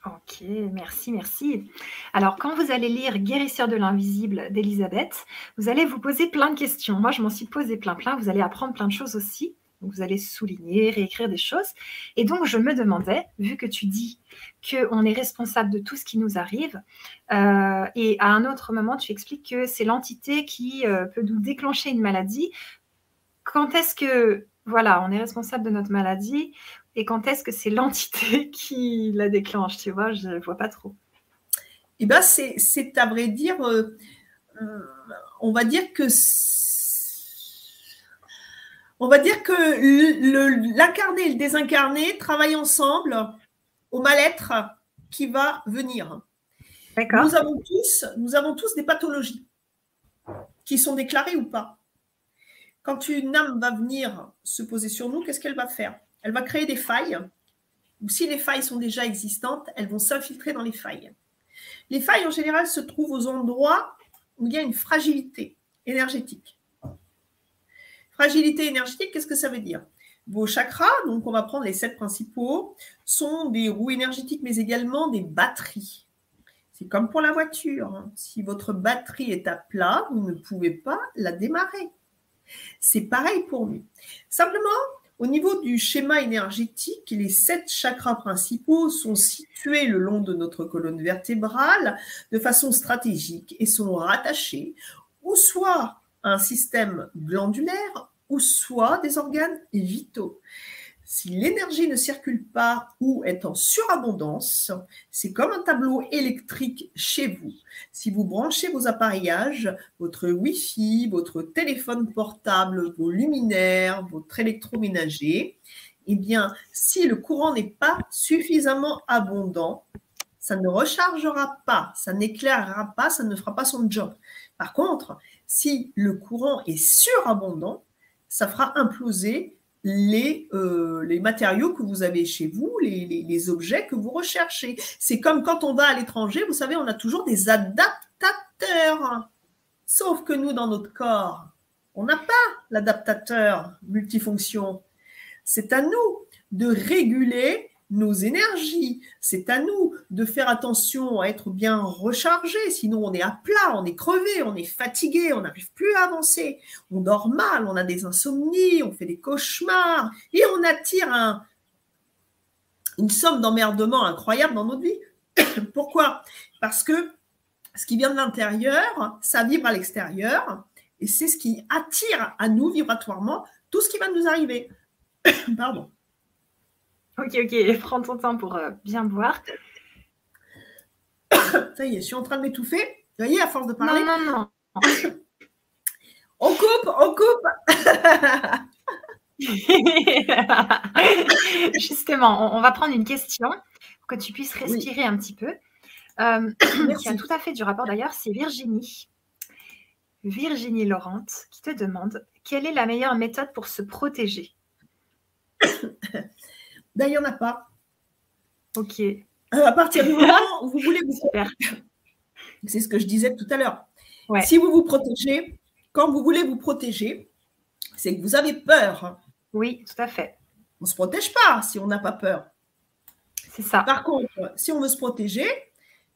Ok, merci, merci. Alors, quand vous allez lire Guérisseur de l'invisible d'Elisabeth, vous allez vous poser plein de questions. Moi, je m'en suis posé plein, plein. Vous allez apprendre plein de choses aussi. vous allez souligner, réécrire des choses. Et donc, je me demandais, vu que tu dis qu'on est responsable de tout ce qui nous arrive, euh, et à un autre moment, tu expliques que c'est l'entité qui euh, peut nous déclencher une maladie. Quand est-ce que, voilà, on est responsable de notre maladie et quand est-ce que c'est l'entité qui la déclenche? Tu vois, je ne vois pas trop. Eh bien, c'est à vrai dire, euh, euh, on va dire que on va dire que l'incarné et le désincarné travaillent ensemble au mal-être qui va venir. Nous avons tous, nous avons tous des pathologies qui sont déclarées ou pas. Quand une âme va venir se poser sur nous, qu'est-ce qu'elle va faire? Elle va créer des failles. Ou si les failles sont déjà existantes, elles vont s'infiltrer dans les failles. Les failles, en général, se trouvent aux endroits où il y a une fragilité énergétique. Fragilité énergétique, qu'est-ce que ça veut dire? Vos chakras, donc on va prendre les sept principaux, sont des roues énergétiques, mais également des batteries. C'est comme pour la voiture. Hein. Si votre batterie est à plat, vous ne pouvez pas la démarrer. C'est pareil pour nous. Simplement, au niveau du schéma énergétique, les sept chakras principaux sont situés le long de notre colonne vertébrale de façon stratégique et sont rattachés ou soit à un système glandulaire ou soit des organes vitaux. Si l'énergie ne circule pas ou est en surabondance, c'est comme un tableau électrique chez vous. Si vous branchez vos appareillages, votre Wi-Fi, votre téléphone portable, vos luminaires, votre électroménager, eh bien, si le courant n'est pas suffisamment abondant, ça ne rechargera pas, ça n'éclairera pas, ça ne fera pas son job. Par contre, si le courant est surabondant, ça fera imploser les, euh, les matériaux que vous avez chez vous, les, les, objets que vous recherchez. C'est comme quand on va à l'étranger, vous savez, on a toujours des adaptateurs. Sauf que nous, dans notre corps, on n'a pas l'adaptateur multifonction. C'est à nous de réguler nos énergies. C'est à nous de faire attention à être bien rechargé, sinon on est à plat, on est crevé, on est fatigué, on n'arrive plus à avancer, on dort mal, on a des insomnies, on fait des cauchemars et on attire un, une somme d'emmerdement incroyable dans notre vie. Pourquoi? Parce que ce qui vient de l'intérieur, ça vibre à l'extérieur et c'est ce qui attire à nous vibratoirement tout ce qui va nous arriver. Pardon. Ok, ok, prends ton temps pour euh, bien boire. Ça y est, je suis en train de m'étouffer. Vous voyez, à force de parler. Non, non, non. on coupe, on coupe. Justement, on, va prendre une question pour que tu puisses respirer un petit peu. Euh, qui a tout à fait du rapport d'ailleurs, c'est Virginie. Virginie Laurent qui te demande quelle est la meilleure méthode pour se protéger? Ben, il n'y en a pas. Ok. Euh, à partir du moment où vous voulez vous C'est ce que je disais tout à l'heure. Si vous vous protégez, quand vous voulez vous protéger, c'est que vous avez peur. Oui, tout à fait. On ne se protège pas si on n'a pas peur. C'est ça. Par contre, si on veut se protéger,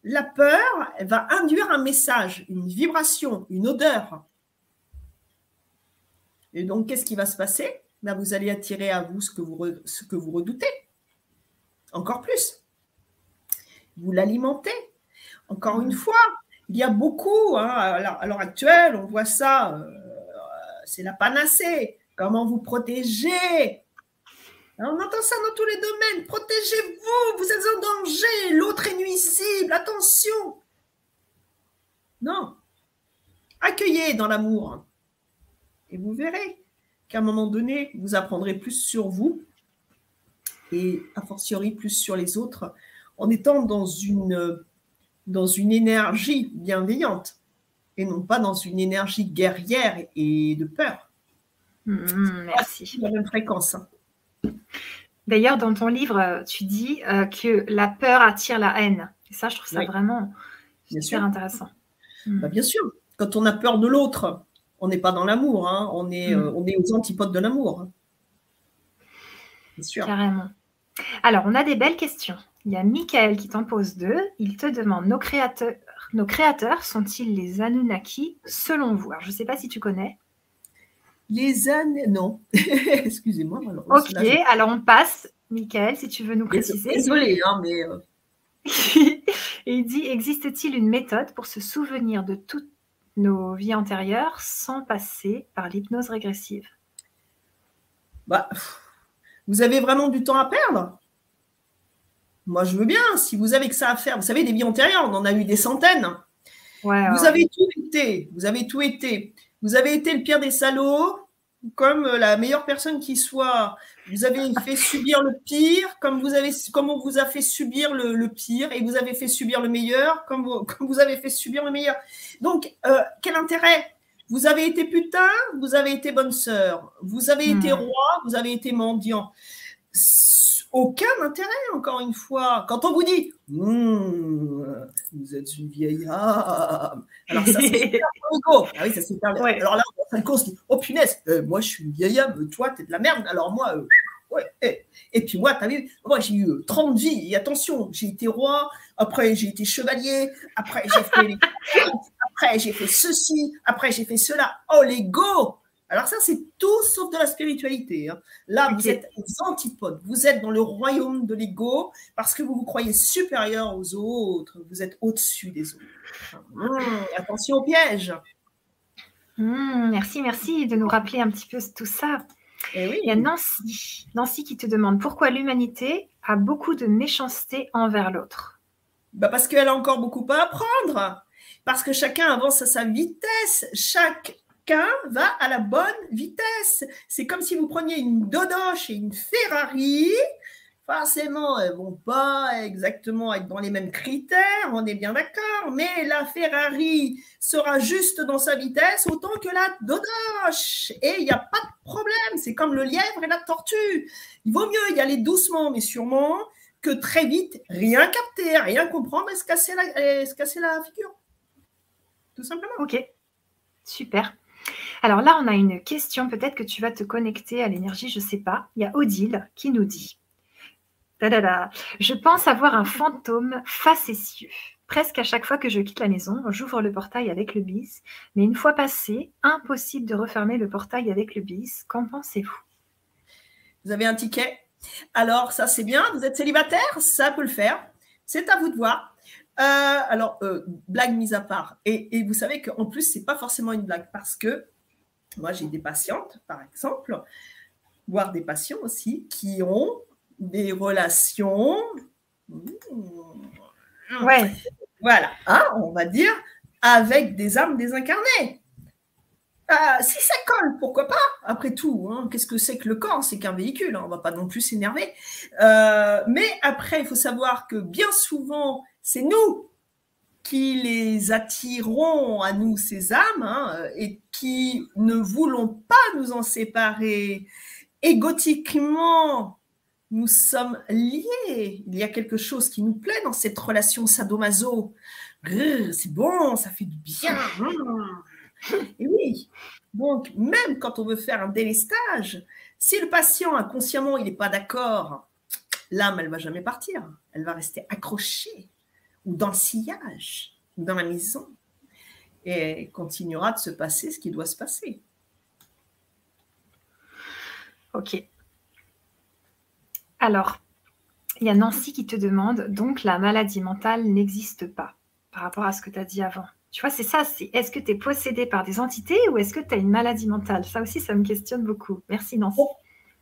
la peur elle va induire un message, une vibration, une odeur. Et donc, qu'est-ce qui va se passer? Ben, Vous allez attirer à vous ce que vous, redoutez. Encore plus. Vous l'alimentez. Encore une fois, il y a beaucoup, hein, à l'heure actuelle, on voit ça, euh, c'est la panacée. Comment vous protéger on entend ça dans tous les domaines. Protégez-vous, vous êtes en danger, l'autre est nuisible, attention. Non. Accueillez dans l'amour. Et vous verrez qu'à un moment donné, vous apprendrez plus sur vous et a fortiori plus sur les autres en étant dans une, dans une énergie bienveillante et non pas dans une énergie guerrière et de peur. Mmh, merci. La même fréquence. Hein. D'ailleurs, dans ton livre, tu dis euh, que la peur attire la haine. Et ça, je trouve ça vraiment super intéressant. Bah, bien sûr. Quand on a peur de l'autre, on n'est pas dans l'amour. Hein. On, est, mmh. euh, on est aux antipodes de l'amour. Bien sûr. Carrément. Alors, on a des belles questions. il y a Michael qui t'en pose deux. Il te demande nos créateurs, nos créateurs sont-ils les Anunnaki selon vous? Alors, Je ne sais pas si tu connais. Les Anunnaki, non. Excusez-moi. Ok, alors on passe. Michael, si tu veux nous préciser. Désolée, hein, mais. Euh. Et il dit existe-t-il une méthode pour se souvenir de toutes nos vies antérieures sans passer par l'hypnose régressive bah, Vous avez vraiment du temps à perdre? Moi, je veux bien. Si vous avez que ça à faire, vous savez, des vies antérieures, on en a eu des centaines. vous avez tout été. Vous avez tout été. Vous avez été le pire des salauds, comme la meilleure personne qui soit. Vous avez fait subir le pire, comme vous avez, comme on vous a fait subir le, pire, et vous avez fait subir le meilleur, comme vous, comme vous avez fait subir le meilleur. Donc, euh, quel intérêt? Vous avez été putain, vous avez été bonne sœur, vous avez été hmm. roi, vous avez été mendiant aucun intérêt, encore une fois. Quand on vous dit hmm, Vous êtes une vieille âme. Alors, ça, c'est Ah oui, ça, c'est Alors là, on se dit Oh punaise, euh, moi, je suis une vieille âme, toi, t'es de la merde. Alors, moi, euh, ouais. Eh. Et puis, moi, t'as vu, moi, j'ai eu 30 euh, vies. Et attention, j'ai été roi, après, j'ai été chevalier, après, j'ai fait, après, j'ai fait ceci, après, j'ai fait cela. Oh, l'ego alors ça, c'est tout sauf de la spiritualité. Hein. Là, vous êtes aux antipodes. Vous êtes dans le royaume de l'ego parce que vous vous croyez supérieur aux autres. Vous êtes au-dessus des autres. Hum, attention au piège. Hum, merci, merci de nous rappeler un petit peu tout ça. Eh Il y a Nancy, Nancy qui te demande pourquoi l'humanité a beaucoup de méchanceté envers l'autre. Bah parce qu'elle a encore beaucoup à apprendre. Parce que chacun avance à sa vitesse. Chaque chacun va à la bonne vitesse. C'est comme si vous preniez une Dodoche et une Ferrari. Forcément, elles vont pas exactement être dans les mêmes critères, on est bien d'accord, mais la Ferrari sera juste dans sa vitesse autant que la Dodoche. Et il n'y a pas de problème, c'est comme le lièvre et la tortue. Il vaut mieux y aller doucement, mais sûrement, que très vite, rien capter, rien comprendre et se casser la, se casser la figure. Tout simplement. Ok, super. Alors là, on a une question, peut-être que tu vas te connecter à l'énergie, je ne sais pas. Il y a Odile qui nous dit Je pense avoir un fantôme facétieux. Presque à chaque fois que je quitte la maison, j'ouvre le portail avec le bis, mais une fois passé, impossible de refermer le portail avec le bis. Qu'en pensez-vous? Vous avez un ticket? Alors, ça c'est bien, vous êtes célibataire, ça peut le faire. C'est à vous de voir. Euh, alors, euh, blague mise à part. Et, et vous savez qu'en plus, c'est pas forcément une blague parce que moi, j'ai des patientes, par exemple, voire des patients aussi, qui ont des relations. Ouais. Voilà, hein, on va dire, avec des âmes désincarnées. Euh, si ça colle, pourquoi pas? Après tout, hein, qu'est-ce que c'est que le corps? C'est qu'un véhicule, hein, on ne va pas non plus s'énerver. Euh, mais après, il faut savoir que bien souvent, c'est nous qui les attirons à nous, ces âmes, hein, et qui ne voulons pas nous en séparer. Égotiquement, nous sommes liés. Il y a quelque chose qui nous plaît dans cette relation sadomaso. C'est bon, ça fait du bien. Et oui, donc même quand on veut faire un délestage, si le patient inconsciemment il n'est pas d'accord, l'âme elle va jamais partir, elle va rester accrochée ou dans le sillage, dans la maison, et continuera de se passer ce qui doit se passer. Ok. Alors, il y a Nancy qui te demande, donc la maladie mentale n'existe pas par rapport à ce que tu as dit avant. Tu vois, c'est ça, est-ce que tu es possédé par des entités ou est-ce que tu as une maladie mentale? Ça aussi, ça me questionne beaucoup. Merci Nancy.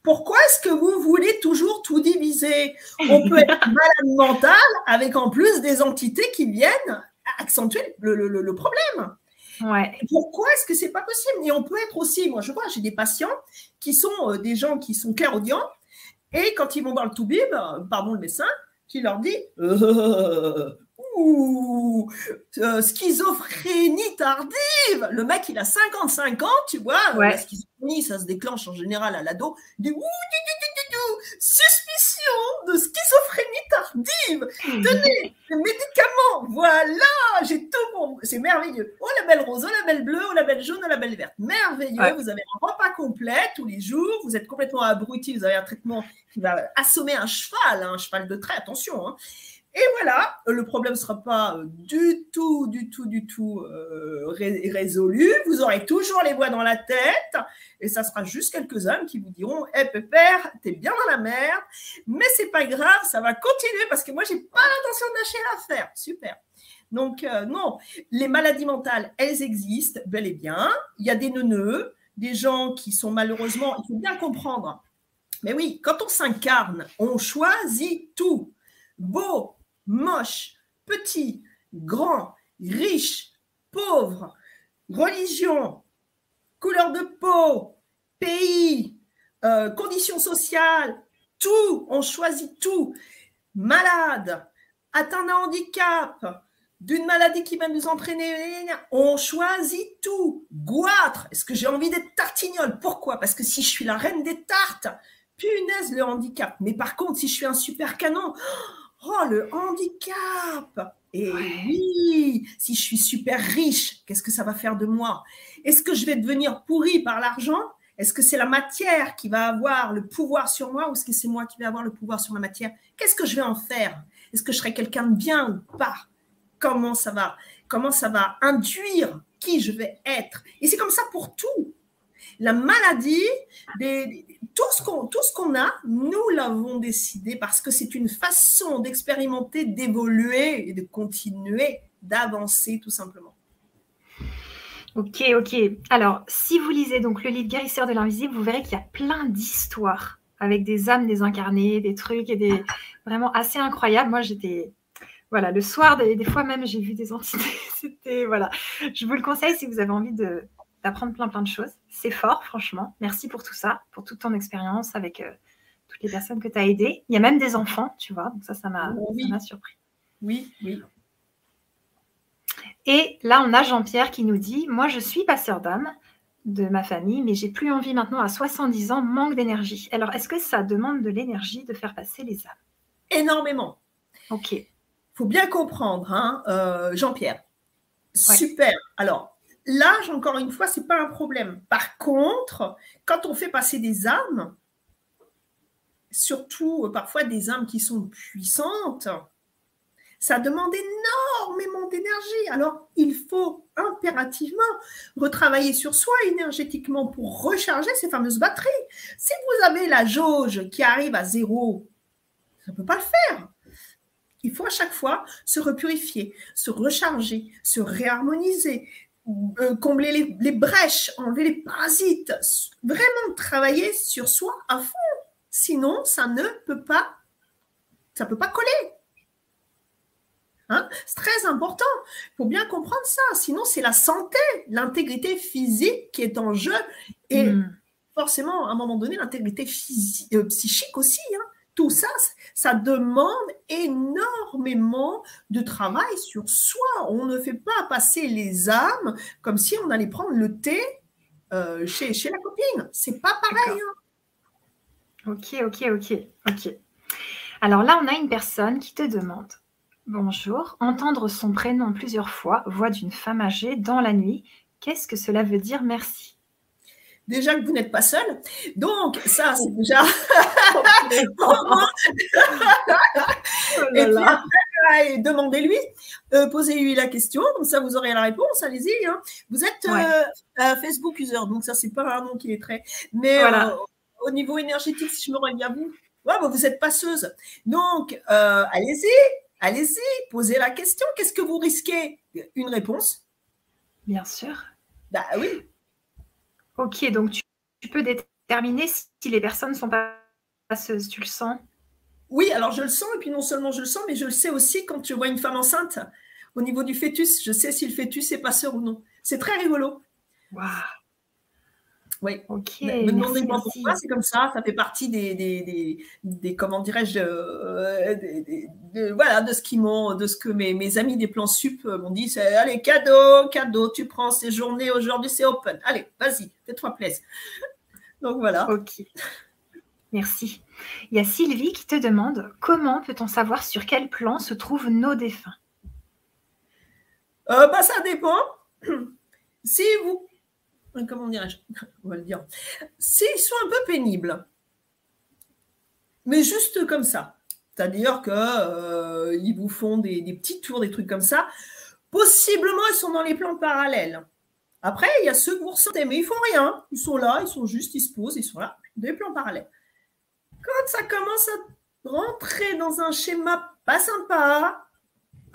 Pourquoi est-ce que vous voulez toujours tout diviser? On peut être malade mental avec en plus des entités qui viennent accentuer le, problème. Ouais. Pourquoi est-ce que c'est pas possible? Et on peut être aussi, moi je vois, j'ai des patients qui sont euh, des gens qui sont clairaudients et quand ils vont voir le toubib, euh, pardon le médecin, qui leur dit euh, Ouh, euh, schizophrénie tardive. Le mec, il a 55 ans, tu vois. La schizophrénie, ça se déclenche en général à l'ado. Il dit Ouh, suspicion de schizophrénie tardive. Tenez, le médicament. Voilà, j'ai tout bon. C'est merveilleux. Oh, la belle rose, oh, la belle bleue, oh, la belle jaune, oh, la belle verte. Merveilleux. Vous avez un repas complet tous les jours. Vous êtes complètement abruti. Vous avez un traitement qui va assommer un cheval, hein, un cheval de trait. Attention. Hein. Et voilà, le problème ne sera pas euh, du tout, du tout, du tout euh, résolu. Vous aurez toujours les voix dans la tête et ça sera juste quelques hommes qui vous diront Hé, hey, pépère, t'es bien dans la merde, mais c'est pas grave, ça va continuer parce que moi, j'ai pas l'intention de lâcher l'affaire. Super. Donc, euh, non, les maladies mentales, elles existent bel et bien. Il y a des neuneux, des gens qui sont malheureusement, il faut bien comprendre. Mais oui, quand on s'incarne, on choisit tout. Beau, moche, petit, grand, riche, pauvre, religion, couleur de peau, pays, euh, conditions sociales, tout, on choisit tout. Malade, atteint d'un handicap, d'une maladie qui va nous entraîner, on choisit tout. Goitre, est-ce que j'ai envie d'être tartignole? Pourquoi? Parce que si je suis la reine des tartes, punaise le handicap. Mais par contre, si je suis un super canon, le handicap! Et oui, si je suis super riche, qu'est-ce que ça va faire de moi? Est-ce que je vais devenir pourri par l'argent? Est-ce que c'est la matière qui va avoir le pouvoir sur moi ou est-ce que c'est moi qui vais avoir le pouvoir sur la matière? Qu'est-ce que je vais en faire? Est-ce que je serai quelqu'un de bien ou pas? Comment ça va? Comment ça va induire qui je vais être? Et c'est comme ça pour tout. La maladie, des, tout ce qu'on a, nous l'avons décidé parce que c'est une façon d'expérimenter, d'évoluer et de continuer, d'avancer tout simplement. Ok, ok. Alors, si vous lisez donc le livre Guérisseur de l'invisible, vous verrez qu'il y a plein d'histoires avec des âmes désincarnées, des trucs et des vraiment assez incroyables. Moi, j'étais voilà, le soir, des, des fois même, j'ai vu des entités. C'était voilà. Je vous le conseille si vous avez envie de d'apprendre plein plein de choses. C'est fort, franchement. Merci pour tout ça, pour toute ton expérience avec euh, toutes les personnes que tu as aidées. Il y a même des enfants, tu vois. Donc ça, ça m'a surpris. Oui, oui. Et là, on a Jean-Pierre qui nous dit Moi, je suis passeur d'âme de ma famille, mais j'ai plus envie maintenant à 70 ans, manque d'énergie. Alors, est-ce que ça demande de l'énergie de faire passer les âmes? Énormément. Ok. Il faut bien comprendre, hein, euh, Jean-Pierre. Super. Alors, L'âge, encore une fois, ce n'est pas un problème. Par contre, quand on fait passer des âmes, surtout euh, parfois des âmes qui sont puissantes, ça demande énormément d'énergie. Alors, il faut impérativement retravailler sur soi énergétiquement pour recharger ces fameuses batteries. Si vous avez la jauge qui arrive à zéro, ça ne peut pas le faire. Il faut à chaque fois se repurifier, se recharger, se réharmoniser, euh, combler les, brèches, enlever les parasites, vraiment travailler sur soi à fond. Sinon, ça ne peut pas, ça peut pas coller. Hein? C'est très important. Il faut bien comprendre ça. Sinon, c'est la santé, l'intégrité physique qui est en jeu et hmm. forcément, à un moment donné, l'intégrité euh, psychique aussi. Hein? Tout ça, ça demande énormément de travail sur soi. On ne fait pas passer les âmes comme si on allait prendre le thé euh, chez, chez la copine. C'est pas pareil. Hein. Ok, ok, ok, ok. Alors là, on a une personne qui te demande Bonjour, entendre son prénom plusieurs fois, voix d'une femme âgée dans la nuit, qu'est-ce que cela veut dire? Merci déjà que vous n'êtes pas seul. Donc, ça, c'est déjà. et puis demandez-lui, euh, posez-lui la question, comme ça vous aurez la réponse, allez-y. Hein. Vous êtes euh, Facebook user, donc ça, c'est pas un nom qui est très. Mais euh, au niveau énergétique, si je me reviens à vous, bah, vous êtes passeuse. Donc, allez-y, allez-y, posez la question. Qu'est-ce que vous risquez? Une réponse Bien sûr. Bah oui, Ok, donc tu, peux déterminer si les personnes sont pas passeuses, tu le sens? Oui, alors je le sens, et puis non seulement je le sens, mais je le sais aussi quand tu vois une femme enceinte. Au niveau du fœtus, je sais si le fœtus est passeur ou non. C'est très rigolo. Waouh oui. Ok. Me demandez pas pourquoi, c'est comme ça. Ça fait partie des, des, des, comment dirais-je, euh, de, voilà, de ce qui m'ont, de ce que mes, mes, amis des plans sup m'ont dit. C'est allez, cadeau, cadeau, tu prends ces journées aujourd'hui, c'est open. Allez, vas-y, fais-toi plaisir. Donc voilà. Ok. Merci. Il y a Sylvie qui te demande comment peut-on savoir sur quel plan se trouvent nos défunts? Euh, bah, Ça dépend. Si vous. Comment dirais-je On va le dire. S'ils sont un peu pénibles, mais juste comme ça. C'est-à-dire qu'ils euh, vous font des, petits tours, des trucs comme ça. Possiblement, ils sont dans les plans parallèles. Après, il y a ceux que vous ressentez, mais ils font rien. Ils sont là, ils sont juste, ils se posent, ils sont là, des plans parallèles. Quand ça commence à rentrer dans un schéma pas sympa,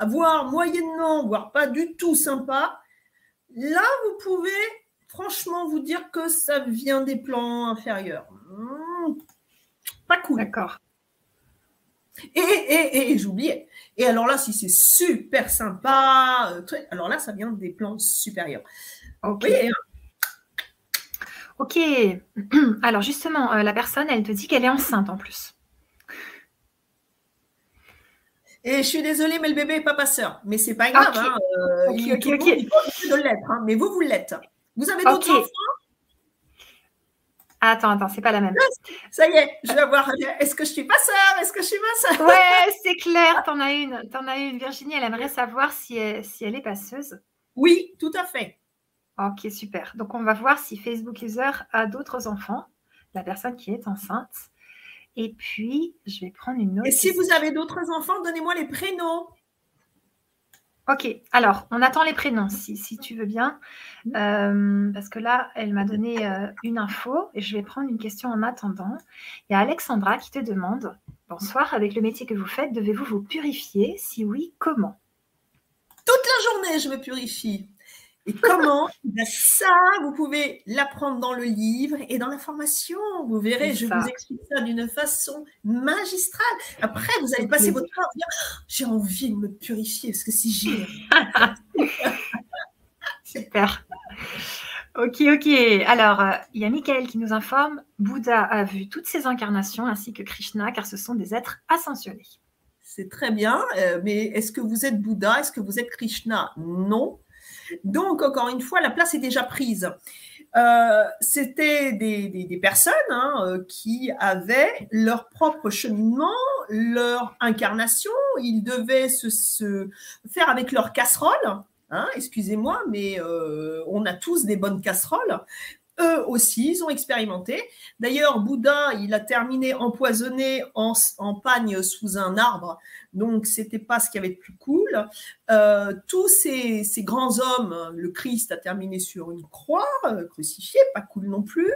voire moyennement, voire pas du tout sympa, là, vous pouvez franchement vous dire que ça vient des plans inférieurs. Hmm, pas cool. D'accord. Et, et, et, j'oubliais. Et alors là, si c'est super sympa, euh, alors là, ça vient des plans supérieurs. Ok. Ok. Alors justement, euh, la personne, elle te dit qu'elle est enceinte en plus. Et je suis désolée, mais le bébé n'est pas passeur. Mais c'est pas grave. Hein, euh, il, ok, de l'être. Hein, mais vous, vous l'êtes. Vous avez d'autres enfants? Attends, attends, c'est pas la même. Ça y est, je vais voir. Est-ce que je suis passeur Est-ce que je suis passeur Ouais, c'est clair. T'en as une. T'en as une. Virginie, elle aimerait savoir si elle, si elle est passeuse. Oui, tout à fait. Ok, super. Donc, on va voir si Facebook User a d'autres enfants, la personne qui est enceinte. Et puis, je vais prendre une autre. Et si vous avez d'autres enfants, donnez-moi les prénoms. Ok, alors, on attend les prénoms, si, si tu veux bien. Euh, parce que là, elle m'a donné euh, une info et je vais prendre une question en attendant. Il y a Alexandra qui te demande Bonsoir, avec le métier que vous faites, devez-vous vous purifier? Si oui, comment? Toute la journée, je me purifie. Et comment? Ben Ça, vous pouvez l'apprendre dans le livre et dans la formation. Vous verrez, je vous explique ça d'une façon magistrale. Après, vous allez passer votre temps à dire oh, j'ai envie de me purifier parce que si j'ai. Super. Ok, ok. Alors, euh, il y a Michael qui nous informe Bouddha a vu toutes ses incarnations ainsi que Krishna car ce sont des êtres ascensionnés. C'est très bien, euh, mais est-ce que vous êtes Bouddha? Est-ce que vous êtes Krishna? Non. Donc, encore une fois, la place est déjà prise. Euh, c'était des, personnes hein, euh, qui avaient leur propre cheminement, leur incarnation. Ils devaient se, faire avec leur casserole. Hein, excusez-moi, mais euh, on a tous des bonnes casseroles eux aussi, ils ont expérimenté. D'ailleurs, Bouddha, il a terminé empoisonné en, pagne sous un arbre, donc c'était pas ce qu'il y avait de plus cool. Euh, tous ces, grands hommes, le Christ a terminé sur une croix, euh, crucifié, pas cool non plus.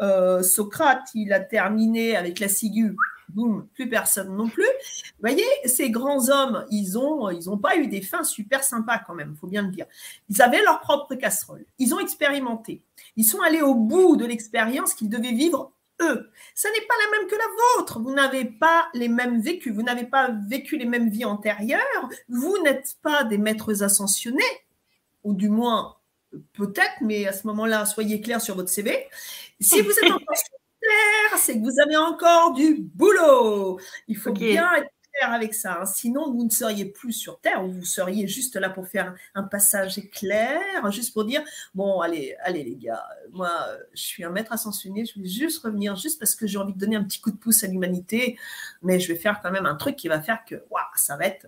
Euh, Socrate, il a terminé avec la ciguë, boum, plus personne non plus. Vous voyez, ces grands hommes, ils n'ont ils ont pas eu des fins super sympas quand même, il faut bien le dire. Ils avaient leur propre casserole, ils ont expérimenté. Ils sont allés au bout de l'expérience qu'ils devaient vivre eux. Ce n'est pas la même que la vôtre. Vous n'avez pas les mêmes vécus, vous n'avez pas vécu les mêmes vies antérieures, vous n'êtes pas des maîtres ascensionnés, ou du moins peut-être, mais à ce moment-là, soyez clairs sur votre CV. Si vous êtes encore c'est que vous avez encore du boulot. Il faut bien être avec ça. Hein. Sinon, vous ne seriez plus sur Terre, vous seriez juste là pour faire un passage éclair, juste pour dire, bon, allez, allez les gars, moi, je suis un maître ascensionné, je vais juste revenir, juste parce que j'ai envie de donner un petit coup de pouce à l'humanité, mais je vais faire quand même un truc qui va faire que, waouh, ça va être,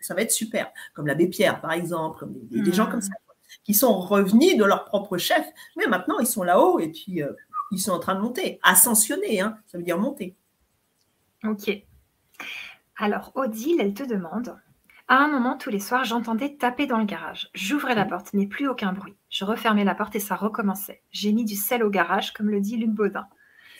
ça va être super. Comme l'abbé Pierre, par exemple, comme des, gens comme mmh. ça, qui sont revenus de leur propre chef, mais maintenant, ils sont là-haut et puis... Euh, ils sont en train de monter, ascensionner, hein, ça veut dire monter. Ok. Alors, Odile, elle te demande À un moment, tous les soirs, j'entendais taper dans le garage. J'ouvrais la porte, mais plus aucun bruit. Je refermais la porte et ça recommençait. J'ai mis du sel au garage, comme le dit Luc Baudin.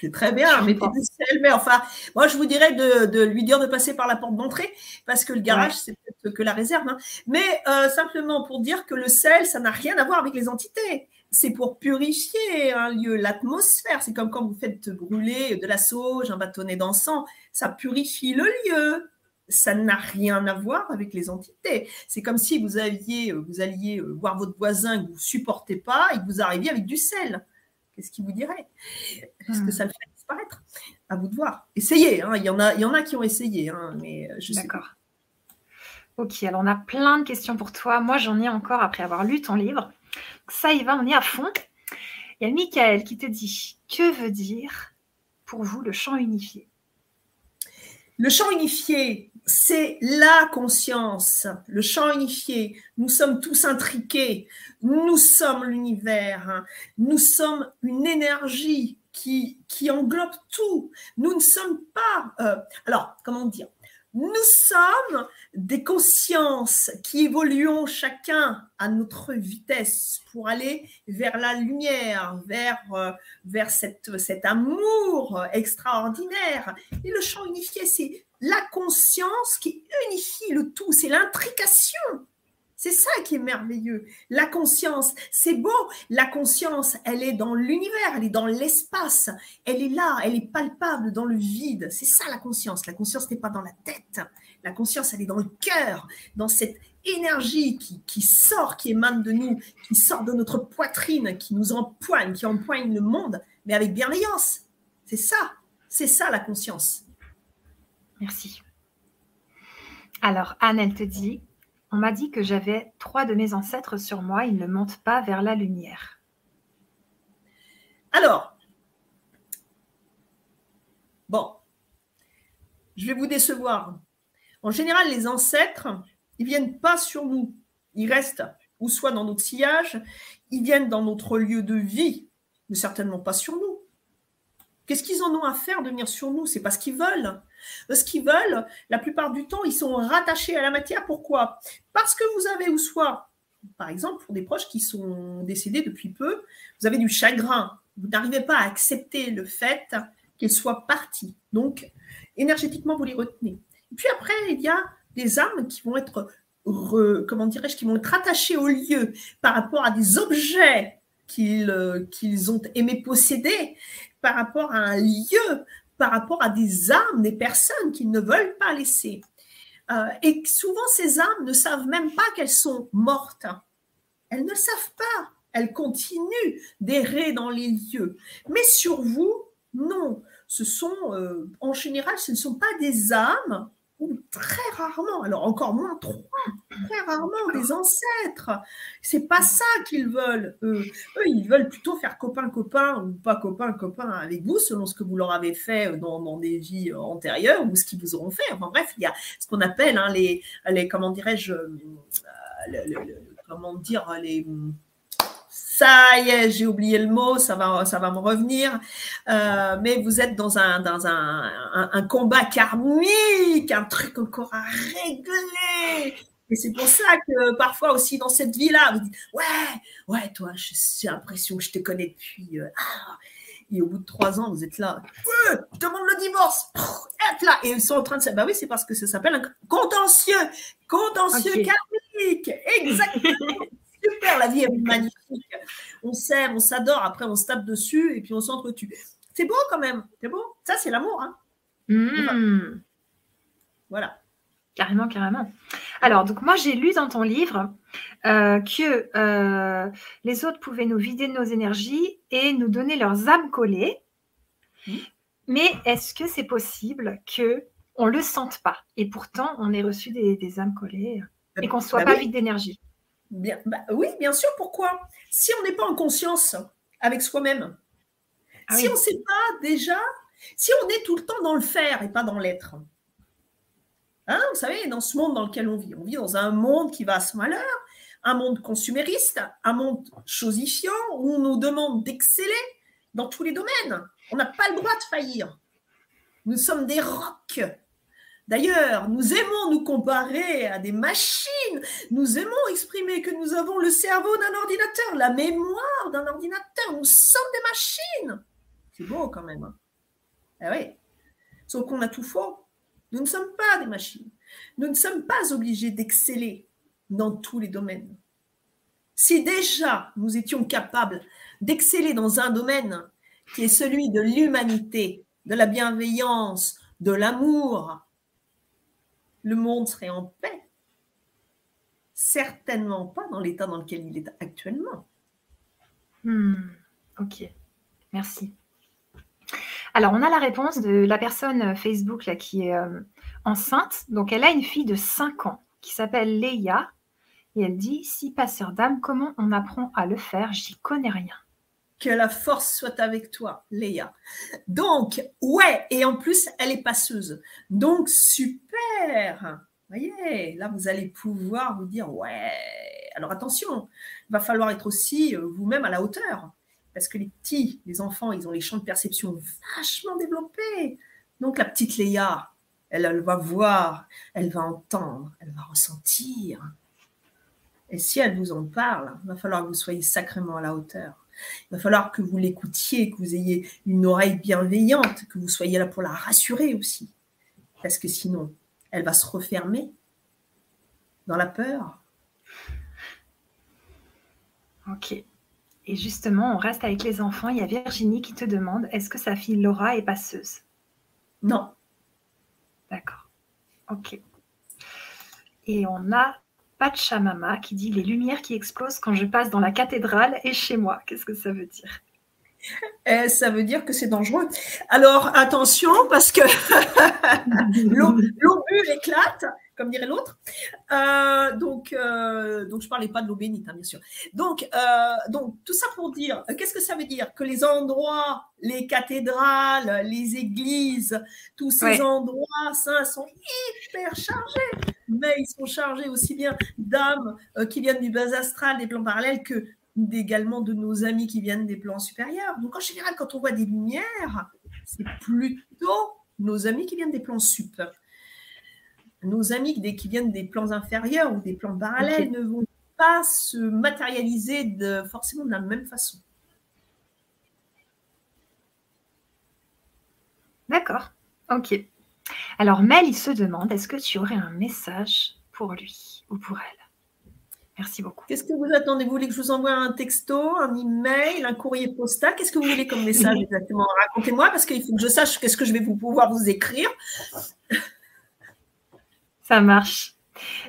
C'est très bien, mettez du sel, mais enfin, moi je vous dirais de, lui dire de passer par la porte d'entrée, parce que le garage, c'est peut-être que la réserve. Hein. Mais euh, simplement pour dire que le sel, ça n'a rien à voir avec les entités c'est pour purifier un lieu, l'atmosphère. C'est comme quand vous faites brûler de la sauge, un bâtonnet d'encens, ça purifie le lieu. Ça n'a rien à voir avec les entités. C'est comme si vous aviez, vous alliez voir votre voisin que vous supportez pas et que vous arriviez avec du sel. Qu'est-ce qu'il vous dirait? Est-ce que hmm. ça le fait disparaître? À vous de voir. Essayez. Hein. Il y en a, il y en a qui ont essayé, hein, mais euh, je D'accord. Ok, alors on a plein de questions pour toi. Moi, j'en ai encore après avoir lu ton livre. Ça y va, on est à fond. Il y a Michael qui te dit Que veut dire pour vous le champ unifié? Le champ unifié, c'est la conscience, le champ unifié. Nous sommes tous intriqués, nous sommes l'univers, nous sommes une énergie qui, qui englobe tout. Nous ne sommes pas... Euh, alors, comment dire? Nous sommes des consciences qui évoluons chacun à notre vitesse pour aller vers la lumière, vers, euh, vers cet amour extraordinaire. Et le champ unifié, c'est la conscience qui unifie le tout, c'est l'intrication. C'est ça qui est merveilleux. La conscience, c'est beau. La conscience, elle est dans l'univers, elle est dans l'espace. Elle est là, elle est palpable dans le vide. C'est ça la conscience. La conscience n'est pas dans la tête. La conscience, elle est dans le cœur, dans cette énergie qui, qui, sort, qui émane de nous, qui sort de notre poitrine, qui nous empoigne, qui empoigne le monde, mais avec bienveillance. C'est ça. C'est ça la conscience. Merci. Alors, Anne, elle te dit on m'a dit que j'avais trois de mes ancêtres sur moi, ils ne montent pas vers la lumière. Alors, bon, je vais vous décevoir. En général, les ancêtres, ils viennent pas sur nous. Ils restent ou soit dans notre sillage, ils viennent dans notre lieu de vie, mais certainement pas sur nous. Qu'est-ce qu'ils en ont à faire de venir sur nous? C'est parce qu'ils veulent. Ce qu'ils veulent, la plupart du temps, ils sont rattachés à la matière. Pourquoi? Parce que vous avez ou soit, par exemple, pour des proches qui sont décédés depuis peu, vous avez du chagrin. Vous n'arrivez pas à accepter le fait qu'ils soient partis. Donc, énergétiquement, vous les retenez. Et puis après, il y a des âmes qui vont être, comment dirais-je, qui vont être attachées au lieu par rapport à des objets qu'ils euh, qu'ils ont aimé posséder, par rapport à un lieu, par rapport à des âmes, des personnes qu'ils ne veulent pas laisser. Euh, et souvent, ces âmes ne savent même pas qu'elles sont mortes. Elles ne savent pas. Elles continuent d'errer dans les lieux. Mais sur vous, non. Ce sont, euh, en général, ce ne sont pas des âmes très rarement, alors encore moins trois, très rarement des ancêtres. C'est pas ça qu'ils veulent. Eux. ils veulent plutôt faire copain-copain ou pas copain-copain avec vous, selon ce que vous leur avez fait dans, des vies antérieures ou ce qu'ils vous auront fait. Enfin bref, il y a ce qu'on appelle hein, les, les, comment dirais-je, euh, comment dire, les ça y est, j'ai oublié le mot, ça va, ça va me revenir. Euh, mais vous êtes dans un, dans un, un, combat karmique, un truc encore à régler. Et c'est pour ça que parfois aussi dans cette vie-là, vous dites Ouais, ouais, toi, j'ai l'impression que je te connais depuis. Euh, ah. Et au bout de trois ans, vous êtes là, je demande le divorce, être là. Et ils sont en train de bah oui, c'est parce que ça s'appelle un contentieux, contentieux karmique. Exactement super, la vie est magnifique. On s'aime, on s'adore, après on se tape dessus et puis on s'entretue. C'est beau quand même, c'est beau. Ça, c'est l'amour. Hein mmh. voilà. Carrément, carrément. Alors, donc moi, j'ai lu dans ton livre euh, que euh, les autres pouvaient nous vider de nos énergies et nous donner leurs âmes collées. Mmh. Mais est-ce que c'est possible que on le sente pas? Et pourtant on ait reçu des, âmes collées et qu'on soit bah pas vide d'énergie Bien, bah oui, bien sûr. Pourquoi? Si on n'est pas en conscience avec soi-même, ah si on ne sait pas déjà, si on est tout le temps dans le faire et pas dans l'être, hein, vous savez, dans ce monde dans lequel on vit, on vit dans un monde qui va à ce malheur, un monde consumériste, un monde chosifiant, où on nous demande d'exceller dans tous les domaines. On n'a pas le droit de faillir. Nous sommes des rocs D'ailleurs, nous aimons nous comparer à des machines. Nous aimons exprimer que nous avons le cerveau d'un ordinateur, la mémoire d'un ordinateur. Nous sommes des machines. C'est beau quand même. Hein. eh oui. Sauf qu'on a tout faux. Nous ne sommes pas des machines. Nous ne sommes pas obligés d'exceller dans tous les domaines. Si déjà nous étions capables d'exceller dans un domaine qui est celui de l'humanité, de la bienveillance, de l'amour, le monde serait en paix. Certainement pas dans l'état dans lequel il est actuellement. Hmm, ok, merci. Alors, on a la réponse de la personne Facebook qui est euh, enceinte. Donc, elle a une fille de 5 ans qui s'appelle Leia. Et elle dit Si passeur d'âme, comment on apprend à le faire? J'y connais rien. Que la force soit avec toi, Léa. Donc, ouais, et en plus, elle est passeuse. Donc, super. Voyez, là, vous allez pouvoir vous dire, ouais. Alors, attention, il va falloir être aussi euh, vous-même à la hauteur. Parce que les petits, les enfants, ils ont les champs de perception vachement développés. Donc, la petite Léa, elle, elle va voir, elle va entendre, elle va ressentir. Et si elle vous en parle, il va falloir que vous soyez sacrément à la hauteur. Il va falloir que vous l'écoutiez, que vous ayez une oreille bienveillante, que vous soyez là pour la rassurer aussi. Parce que sinon, elle va se refermer dans la peur. Ok. Et justement, on reste avec les enfants. Il y a Virginie qui te demande est-ce que sa fille Laura est passeuse? Non. D'accord. Ok. Et on a Pachamama qui dit les lumières qui explosent quand je passe dans la cathédrale et chez moi. Qu'est-ce que ça veut dire? Eh, ça veut dire que c'est dangereux. Alors attention parce que l'obus éclate comme dirait l'autre. Euh, donc, euh, donc, je ne parlais pas de l'eau bénite, hein, bien sûr. Donc, euh, donc, tout ça pour dire, qu'est-ce que ça veut dire? Que les endroits, les cathédrales, les églises, tous ces endroits saints sont hyper chargés. Mais ils sont chargés aussi bien d'âmes qui viennent du bas astral, des plans parallèles, que également de nos amis qui viennent des plans supérieurs. Donc, en général, quand on voit des lumières, c'est plutôt nos amis qui viennent des plans supérieurs nos amis qui viennent des plans inférieurs ou des plans parallèles ne vont pas se matérialiser de, forcément de la même façon. D'accord, ok. Alors Mel, il se demande, est-ce que tu aurais un message pour lui ou pour elle? Merci beaucoup. Qu'est-ce que vous attendez? Vous voulez que je vous envoie un texto, un email, un courrier postal? Qu'est-ce que vous voulez comme message exactement? Racontez-moi parce qu'il faut que je sache qu'est-ce que je vais vous pouvoir vous écrire. Ça marche.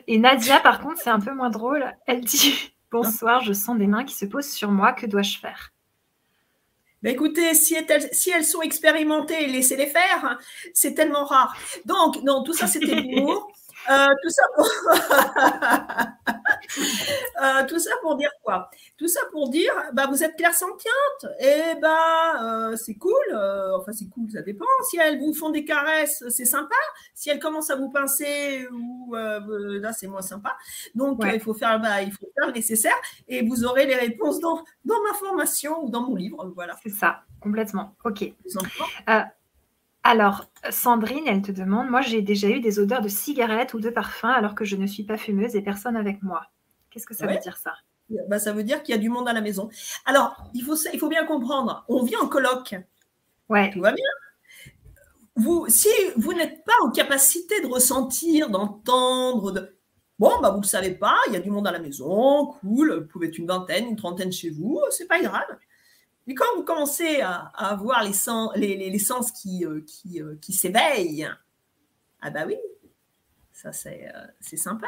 Et Nadia, par contre, c'est un peu moins drôle. Elle dit Bonsoir, je sens des mains qui se posent sur moi. Que dois-je faire? Bah, écoutez, si elles, si elles sont expérimentées, laissez-les faire. Hein. C'est tellement rare. Donc, non, tout ça, c'était l'humour. Euh, tout, ça pour... Euh, tout ça pour dire quoi? Tout ça pour dire, bah, vous êtes clairsentiente. Et bah, euh, c'est cool. enfin, c'est cool, ça dépend. Si elles vous font des caresses, c'est sympa. Si elles commencent à vous pincer, ou là, c'est moins sympa. Donc, il, faut faire, bah, il faut faire le nécessaire. Et vous aurez les réponses dans, dans ma formation ou dans mon livre. Voilà. C'est ça, complètement. OK. Alors, Sandrine, elle te demande, moi j'ai déjà eu des odeurs de cigarettes ou de parfum alors que je ne suis pas fumeuse et personne avec moi. Qu'est-ce que ça veut dire ça? Bah, Ça veut dire qu'il y a du monde à la maison. Alors, il faut, il faut bien comprendre, on vit en coloc. Ouais. Tout va bien. Vous, si vous n'êtes pas en capacité de ressentir, d'entendre, de... bon, bah, vous ne le savez pas, il y a du monde à la maison, cool, vous pouvez être une vingtaine, une trentaine chez vous, c'est pas grave. Mais quand vous commencez à, avoir les sens, les, sens qui, euh, qui, euh, qui s'éveillent, ah bah oui, ça c'est euh, sympa.